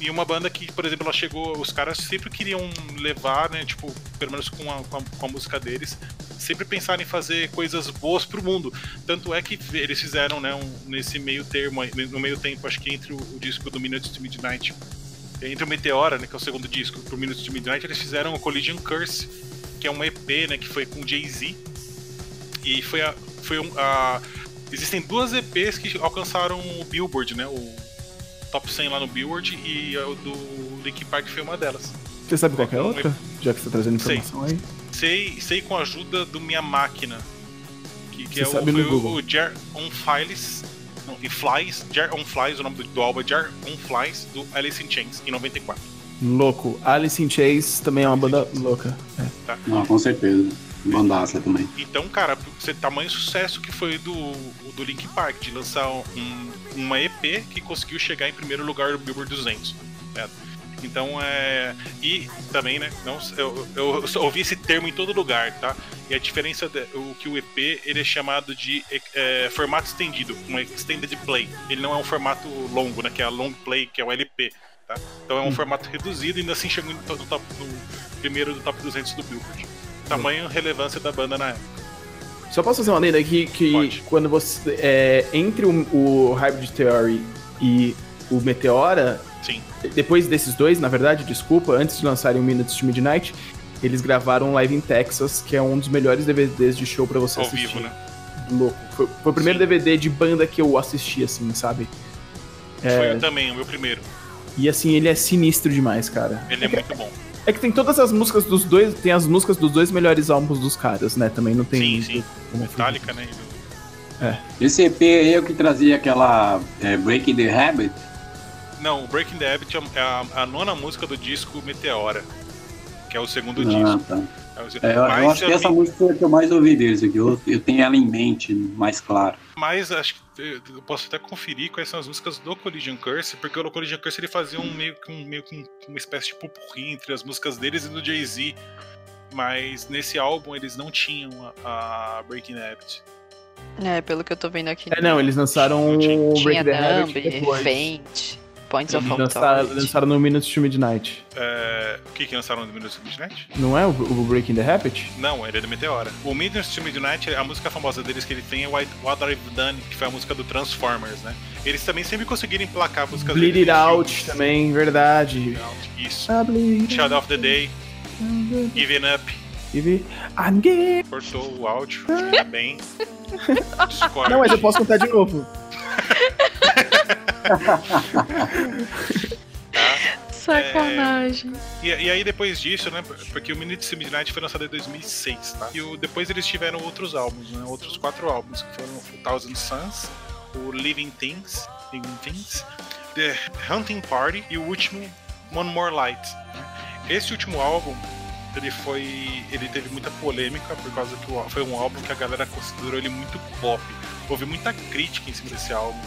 E uma banda que, por exemplo, ela chegou. Os caras sempre queriam levar, né? Tipo, pelo menos com a, com a, com a música deles, sempre pensaram em fazer coisas boas pro mundo. Tanto é que eles fizeram, né, um, nesse meio termo, no meio tempo, acho que entre o, o disco do Minutes to Midnight, entre o Meteora, né, que é o segundo disco, pro Minutes to Midnight, eles fizeram o Collision Curse, que é um EP, né, que foi com Jay-Z. E foi a. Foi um, a existem duas EPs que alcançaram o Billboard, né? O top 100 lá no Billboard e o do Linkin Park foi uma delas. Você sabe qual é a outra? Já que você tá trazendo informação sei. aí. Sei, sei com a ajuda do Minha Máquina. Que, que é o, foi o, o Jar on Files. Não, e Flies, Jar on Flies, o nome do, do álbum é Jar on Flies, do Alice in Chains, em 94. Louco. Alice in Chains também é uma banda louca. É. Tá. Não, com certeza. Bandaça também. Então, cara, você tamanho sucesso que foi do, do Link Park, de lançar um, uma EP que conseguiu chegar em primeiro lugar no Billboard 200. Né? Então é. E também, né? Não, eu, eu, eu, ouvi esse termo em todo lugar, tá? E a diferença é o que o EP ele é chamado de é, formato estendido, um extended play. Ele não é um formato longo, né? Que é a long play, que é o LP. Tá? Então é um hum. formato reduzido e ainda assim chegou no, top, primeiro do top 200 do Billboard. Tamanho relevância da banda na época. Só posso fazer uma lenda aqui que Pode. quando você. É, entre o, o Hybrid Theory e o Meteora. Sim. Depois desses dois, na verdade, desculpa, antes de lançarem o Minutes to Midnight, eles gravaram Live in Texas, que é um dos melhores DVDs de show para você Ao assistir. Vivo, né? Louco. Foi, foi o primeiro Sim. DVD de banda que eu assisti, assim, sabe? É... Foi eu também, o meu primeiro. E assim, ele é sinistro demais, cara. Ele é, é muito bom. É que tem todas as músicas dos dois, tem as músicas dos dois melhores álbuns dos caras, né? Também não tem. Sim, sim. Metallica, né? É. Esse EP aí é o que trazia aquela é, Breaking the Habit? Não, o Breaking the Habit é a, a, nona música do disco Meteora, que é o segundo ah, disco. Tá. É, eu, eu acho que essa música é a que eu mais ouvi deles aqui. Eu, eu tenho ela em mente, mais claro. Mas acho que eu posso até conferir quais são as músicas do Collision Curse, porque o Collision Curse ele fazia um meio que um, meio que uma espécie de pupurri entre as músicas deles e do Jay-Z. Mas nesse álbum eles não tinham a, a Breaking Habit. É, pelo que eu tô vendo aqui. É, não, eles lançaram o Breaking the Habit depois. Points of Lançaram, lançaram no Minutes to Midnight. É, o que que lançaram no Minutes to Midnight? Não é o, o Breaking the Habit? Não, ele é do Meteora. O Minutes to Midnight, a música famosa deles que ele tem é What, What I've Done, que foi a música do Transformers, né? Eles também sempre conseguiram emplacar músicas Bleed deles It Out filmes. também, verdade. Isso. Bleed Shadow of the Day, Even Up, Give I'm gay. cortou o áudio, ainda bem. Discord. Não, mas eu posso contar de novo. Sacanagem. E, e aí depois disso, né? Porque o Minute to Midnight foi lançado em 2006, tá? E o- depois eles tiveram outros álbuns, né? Outros quatro álbuns, que foram o Thousand Suns, o Living Things, Living Things, The Hunting Party e o último One More Light. né? Esse último álbum, ele foi, ele teve muita polêmica por causa que foi um álbum que a galera considerou ele muito pop. Houve muita crítica em cima desse álbum.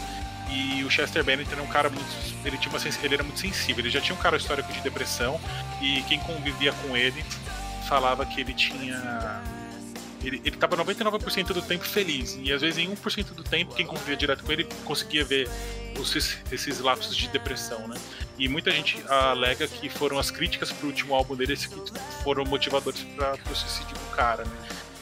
E o Chester Bennington era um cara muito. Ele, tinha uma, ele era muito sensível. Ele já tinha um cara histórico de depressão. E quem convivia com ele falava que ele tinha. Ele, ele tava 99% do tempo feliz. E às vezes em 1% do tempo, quem convivia direto com ele conseguia ver os, esses lapsos de depressão, né? E muita gente alega que foram as críticas pro último álbum dele que foram motivadores para o suicídio do cara, né?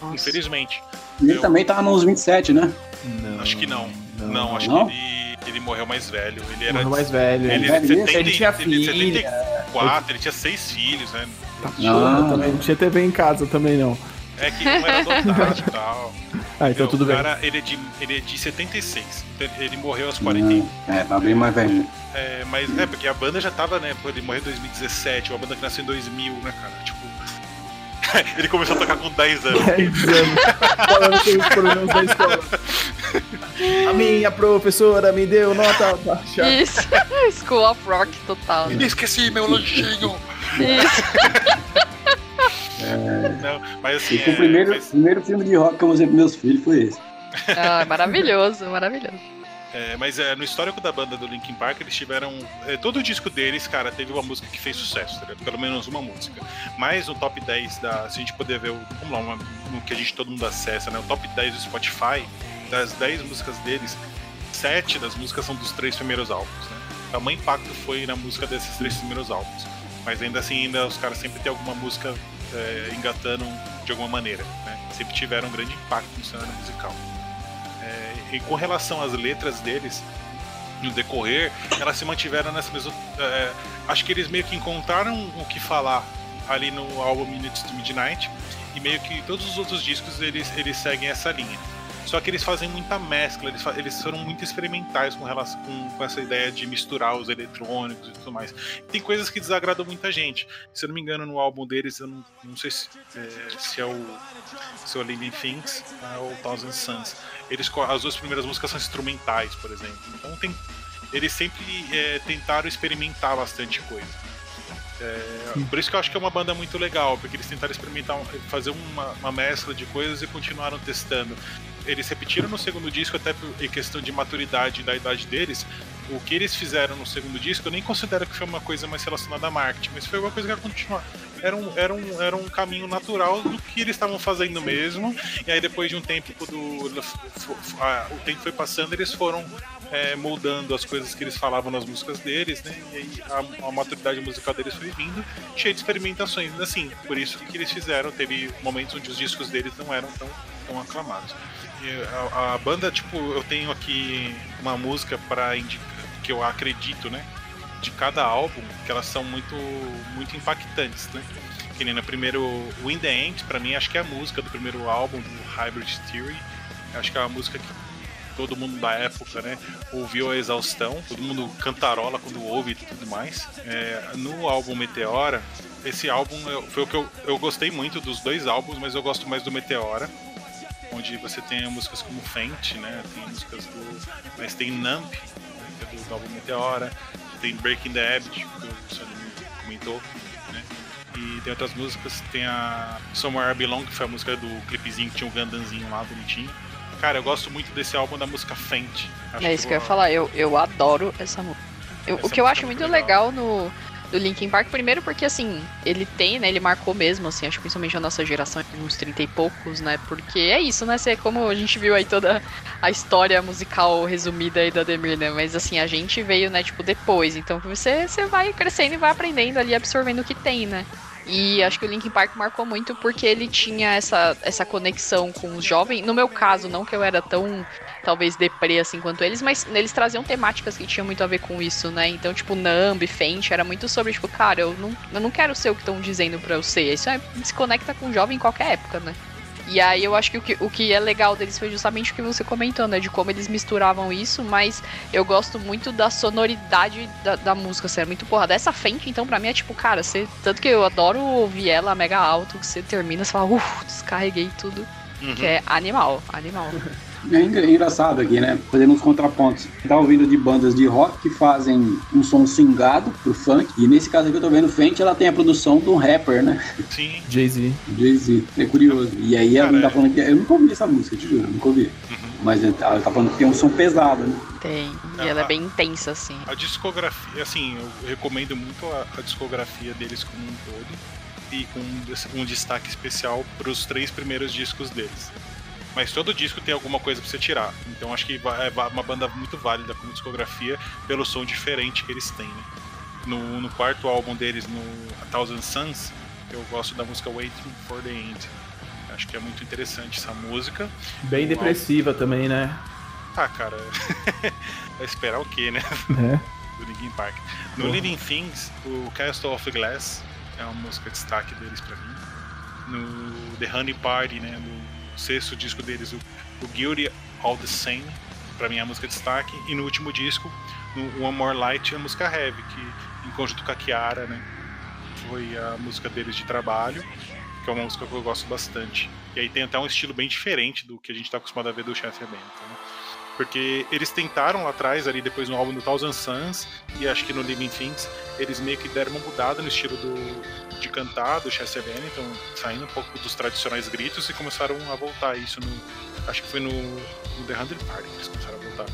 Nossa. Infelizmente. E ele Eu- também tá nos 27, né? Não. Acho que não. Não, acho Não? que ele, ele morreu mais velho. Ele era Morreu mais velho. Ele, de velho 70, Ele tinha ele de filha. 74, ele tinha seis filhos, né? Tá Não. também não tinha TV em casa também, não. É que um era adotado e tal. Ah, então o tudo bem. cara, ele é, de, ele é de 76. Então ele- ele morreu aos 40. É, tá bem mais velho. É, mas é, porque a banda já tava, né? Pô, ele morreu em 2017, uma banda que nasceu em 2000, né, cara? Tipo. ele começou a tocar com 10 anos. 10 anos. Falando com os problemas da escola. A minha professora me deu nota baixa. Isso. School of Rock total. né? Esqueci meu lanchinho! Isso. Não, mas assim. E o é, primeiro, mas- primeiro filme de rock que eu usei pros meus filhos foi esse. Ah, maravilhoso, maravilhoso. É, mas é, no histórico da banda do Linkin Park, eles tiveram. é, todo o disco deles, cara, teve uma música que fez sucesso, tá? Pelo menos uma música. Mas no top 10 da. Se a gente puder ver o. Vamos lá, uma, no que a gente todo mundo acessa, né? O top 10 do Spotify, das 10 músicas deles, 7 das músicas são dos três primeiros álbuns, né? O tamanho impacto foi na música desses três primeiros álbuns. Mas ainda assim, ainda os caras sempre têm alguma música é, engatando de alguma maneira, né? Sempre tiveram um grande impacto no cenário musical. E com relação às letras deles, no decorrer, elas se mantiveram nessa mesma. é, acho que eles meio que encontraram o que falar ali no álbum Minutes to Midnight, e meio que todos os outros discos eles, eles seguem essa linha. Só que eles fazem muita mescla, eles, eles foram muito experimentais com, relação, com, com essa ideia de misturar os eletrônicos e tudo mais. Tem coisas que desagradam muita gente. Se eu não me engano, no álbum deles, eu não, não sei se é, se é o, se é o Living Things né, ou Thousand Suns. Eles, as duas primeiras músicas são instrumentais, por exemplo. Então tem, eles sempre é, tentaram experimentar bastante coisa. É, por isso que eu acho que é uma banda muito legal, porque eles tentaram experimentar, fazer uma, uma mescla de coisas e continuaram testando. Eles repetiram no segundo disco, até em questão de maturidade da idade deles. O que eles fizeram no segundo disco, eu nem considero que foi uma coisa mais relacionada a marketing, mas foi uma coisa que ia continuar. Era um, era um, era um caminho natural do que eles estavam fazendo mesmo. E aí, depois de um tempo, o tempo foi passando, eles foram é, moldando as coisas que eles falavam nas músicas deles, né? E aí a, a maturidade musical deles foi vindo, cheia de experimentações, assim. Por isso que eles fizeram, teve momentos onde os discos deles não eram tão, tão aclamados. A, a banda, tipo, eu tenho aqui uma música para indicar, que eu acredito, né? De cada álbum, que elas são muito, muito impactantes, né? Que nem no primeiro Wind the End, pra mim, acho que é a música do primeiro álbum, do Hybrid Theory. Acho que é uma música que todo mundo da época, né, ouviu a exaustão, todo mundo cantarola quando ouve e tudo mais. É, no álbum Meteora, esse álbum eu- foi o que eu, eu gostei muito dos dois álbuns, mas eu gosto mais do Meteora, onde você tem músicas como Faint, né, tem músicas do. Mas tem Nump, né, que é do, do álbum Meteora, tem Breaking the Habit, que o Sony comentou, né. E tem outras músicas, tem a Somewhere I Belong, que foi a música do clipezinho que tinha um Gandanzinho lá bonitinho. Cara, eu gosto muito desse álbum da música Faint. Acho É isso que eu ia falar, eu, eu adoro essa música. Eu- Essa o que eu acho é muito muito legal. legal no, do Linkin Park. Primeiro porque, assim, ele tem, né? Ele marcou mesmo, assim, acho que principalmente a nossa geração, uns 30 e poucos, né? Porque é isso, né? Você, como a gente viu aí toda a história musical resumida aí da Demir, né? Mas, assim, a gente veio, né, tipo, depois. Então você, você vai crescendo e vai aprendendo ali, absorvendo o que tem, né? E acho que o Linkin Park marcou muito porque ele tinha essa, essa conexão com os jovens. No meu caso, não que eu era tão talvez deprê assim quanto eles, mas eles traziam temáticas que tinham muito a ver com isso, né? Então, tipo, Numb, Fenty, era muito sobre, tipo, cara, eu não, eu não quero ser o que estão dizendo pra eu ser. Isso é, se conecta com o jovem em qualquer época, né? E aí eu acho que o, que o que é legal deles foi justamente o que você comentou, né? De como eles misturavam isso, mas eu gosto muito da sonoridade da, da música, assim, é muito porra. Dessa frente, então, pra mim é tipo, cara, você. Tanto que eu adoro ouvir ela mega alto, que você termina, você fala, uff, descarreguei tudo. Uhum. Que é animal, animal. É engraçado aqui, né? Fazendo uns contrapontos. Tá ouvindo de bandas de rock que fazem um som singado pro funk. E nesse caso aqui eu tô vendo Fenty, ela tem a produção de um rapper, né? Sim. Jay-Z. Jay-Z. É curioso. E aí ela tá falando que. Eu nunca ouvi essa música, te juro, nunca ouvi. Uhum. Mas ela tá falando que tem um som pesado, né? Tem. E é, ela é bem intensa, assim. A discografia, assim, eu recomendo muito a, a discografia deles como um todo. E com um, um destaque especial para os três primeiros discos deles. Mas todo disco tem alguma coisa pra você tirar. Então acho que é uma banda muito válida como discografia pelo som diferente que eles têm. Né? No, no, quarto álbum deles, no A Thousand Suns, eu gosto da música Waiting for the End. Acho que é muito interessante essa música. Bem o depressiva álbum... também, né? Ah, cara. Vai esperar o quê, né? É. Do Linkin Park. No Porra. Living Things, o Castle of Glass é uma música de destaque deles pra mim. No The Honey Party, né? No sexto disco deles, o, o Guilty All the Same, para mim é a música de destaque, e no último disco, no One More Light, a música Heavy, que em conjunto com a Kiara, né, foi a música deles de trabalho, que é uma música que eu gosto bastante. E aí tem até um estilo bem diferente do que a gente está acostumado a ver do Chester Bennington. Né? Porque eles tentaram lá atrás, ali depois no álbum do Thousand Suns, e acho que no Living Things, eles meio que deram uma mudada no estilo do, de cantar do Chester Bennington, saindo um pouco dos tradicionais gritos e começaram a voltar isso no. Acho que foi no, no The Hundred Party que eles começaram a voltar.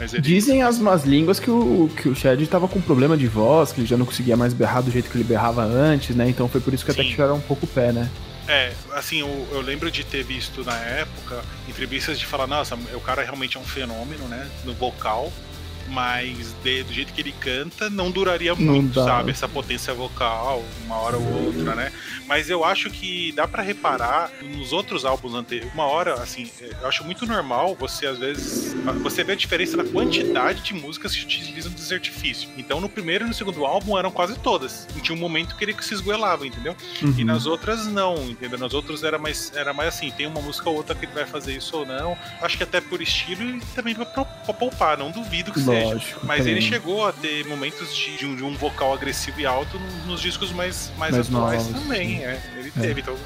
Eles... Dizem as más línguas que o, que o Chad tava com problema de voz, que ele já não conseguia mais berrar do jeito que ele berrava antes, né? Então foi por isso que Sim. até tiraram um pouco o pé, né? É, assim, eu, eu, lembro de ter visto na época entrevistas de falar, nossa, o cara realmente é um fenômeno, né? No vocal mas de, do jeito que ele canta, não duraria muito, não sabe? Essa potência vocal, uma hora ou outra, né? Mas eu acho que dá para reparar nos outros álbuns anteriores. Uma hora, assim, eu acho muito normal você, às vezes, você vê a diferença na quantidade de músicas que utilizam desse artifício. Então, no primeiro e no segundo álbum eram quase todas. E tinha um momento que ele se esgoelava, entendeu? Uhum. E nas outras, não, entendeu? Nas outras era mais, era mais assim, tem uma música ou outra que ele vai fazer isso ou não. Acho que até por estilo e também pra, pra poupar, não duvido que Lógico, Mas também. ele chegou a ter momentos de, de, um, de, um, vocal agressivo e alto nos discos mais, mais, mais atuais novos, também. É, ele é. teve. Então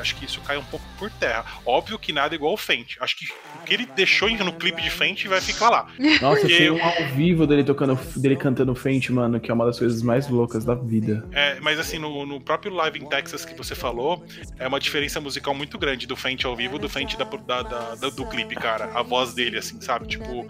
acho que isso cai um pouco por terra. Óbvio que nada igual o Fenty. Acho que o que ele deixou no clipe de Fenty vai ficar lá. Nossa, Porque... tem um ao vivo dele tocando, dele cantando Fenty, mano, que é uma das coisas mais loucas da vida. É, mas assim, no, no próprio Live in Texas que você falou, é uma diferença musical muito grande do Fenty ao vivo do Fenty da, da, da, do clipe, cara. A voz dele, assim, sabe? Tipo,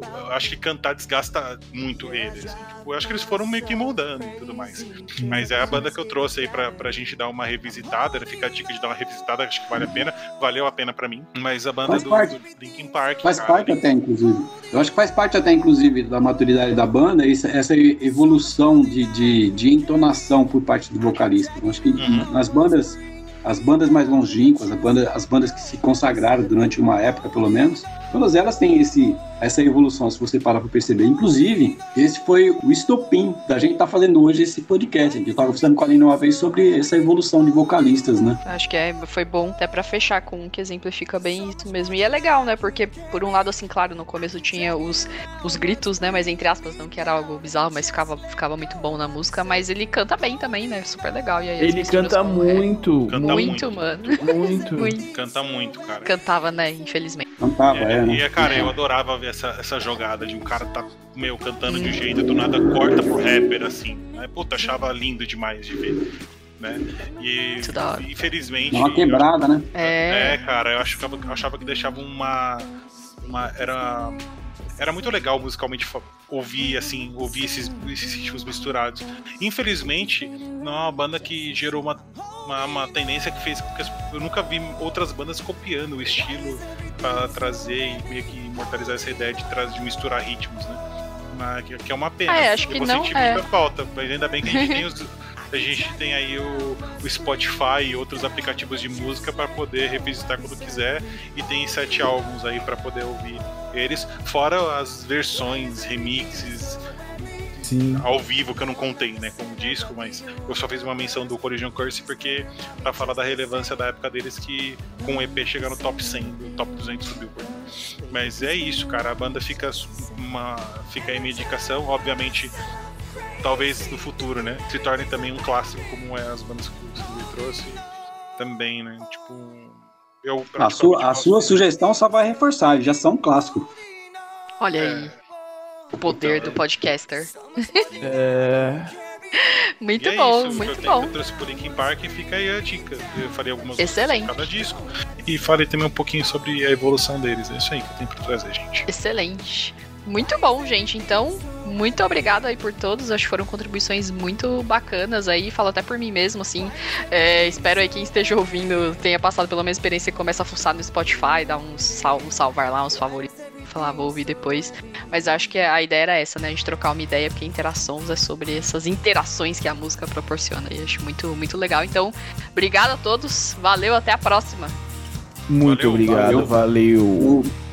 eu acho que cantar desgasta muito ele. Assim. Tipo, eu acho que eles foram meio que moldando e tudo mais. Mas é a banda que eu trouxe aí pra, pra gente dar uma revisitada, né? Fica a dica de dar uma revisitada, acho que vale a pena. Valeu a pena para mim. Mas a banda do, do, Linkin Park. Faz cara, parte até, inclusive. Eu acho que faz parte até, inclusive, da maturidade da banda, essa evolução de, de, de entonação por parte do vocalista. Eu acho que uhum. nas bandas as bandas mais longínquas, as bandas, as bandas que se consagraram durante uma época, pelo menos, todas elas têm esse, essa evolução, se você parar para perceber. Inclusive, esse foi o estopim da gente estar tá fazendo hoje esse podcast. Gente estava conversando com a Aline uma vez sobre essa evolução de vocalistas, né? Acho que é, foi bom até para fechar com um que exemplifica bem isso mesmo. E é legal, né? Porque, por um lado, assim, claro, no começo tinha os, os gritos, né? Mas entre aspas, não que era algo bizarro, mas ficava, ficava muito bom na música. Mas ele canta bem também, né? Super legal. E aí, ele canta muito. É, canta muito, muito, mano. Muito. muito. Canta muito, cara. Cantava, né? Infelizmente. Cantava, é. é né? E, cara, eu adorava ver essa, essa jogada de um cara tá, meu, cantando de um jeito, do nada corta pro rapper, assim. Né? Puta, achava lindo demais de ver. Né? E infelizmente. Uma quebrada, eu, né? É. é, cara, eu achava, eu achava que deixava uma. uma era era muito legal musicalmente ouvir assim, ouvir esses, esses ritmos misturados. Infelizmente, não é uma banda que gerou uma, uma, uma tendência que fez com que eu nunca vi outras bandas copiando o estilo para trazer e meio que imortalizar essa ideia de, trazer, de misturar ritmos, né? Mas, que, é uma pena. É, acho que eu não, senti é. muita falta, mas ainda bem que a gente tem os a gente tem aí o, o Spotify e outros aplicativos de música para poder revisitar quando quiser e tem sete álbuns aí para poder ouvir eles, fora as versões, remixes Sim. ao vivo que eu não contei, né, como disco, mas eu só fiz uma menção do Collision Curse porque para falar da relevância da época deles que com o EP chega no top 100, do top 200 do Billboard. Mas é isso, cara, a banda fica uma fica aí minha indicação, obviamente talvez no futuro, né, se torne também um clássico como é as bandas que o Silvio trouxe também, né? Tipo, eu a sua, a sua sugestão só vai reforçar, já são um clássico. Olha é. aí. O poder então, do podcaster. É. muito é bom, isso, muito eu bom. Eu trouxe por Linkin Park e fica aí a dica. Eu falei algumas Excelente. cada disco. E falei também um pouquinho sobre a evolução deles. É isso aí que eu tenho pra trazer, gente. Excelente. Muito bom, gente. Então, muito obrigado aí por todos. Acho que foram contribuições muito bacanas aí. Falo até por mim mesmo, assim. É, espero aí quem esteja ouvindo tenha passado pela minha experiência e começa a fuçar no Spotify, dar um, sal, um salvar lá, uns favoritos. Falar, vou ouvir depois. Mas acho que a ideia era essa, né? A gente trocar uma ideia, porque interações é sobre essas interações que a música proporciona. E acho muito, muito legal. Então, obrigado a todos. Valeu, até a próxima. Muito Valeu, obrigado, valeu. valeu.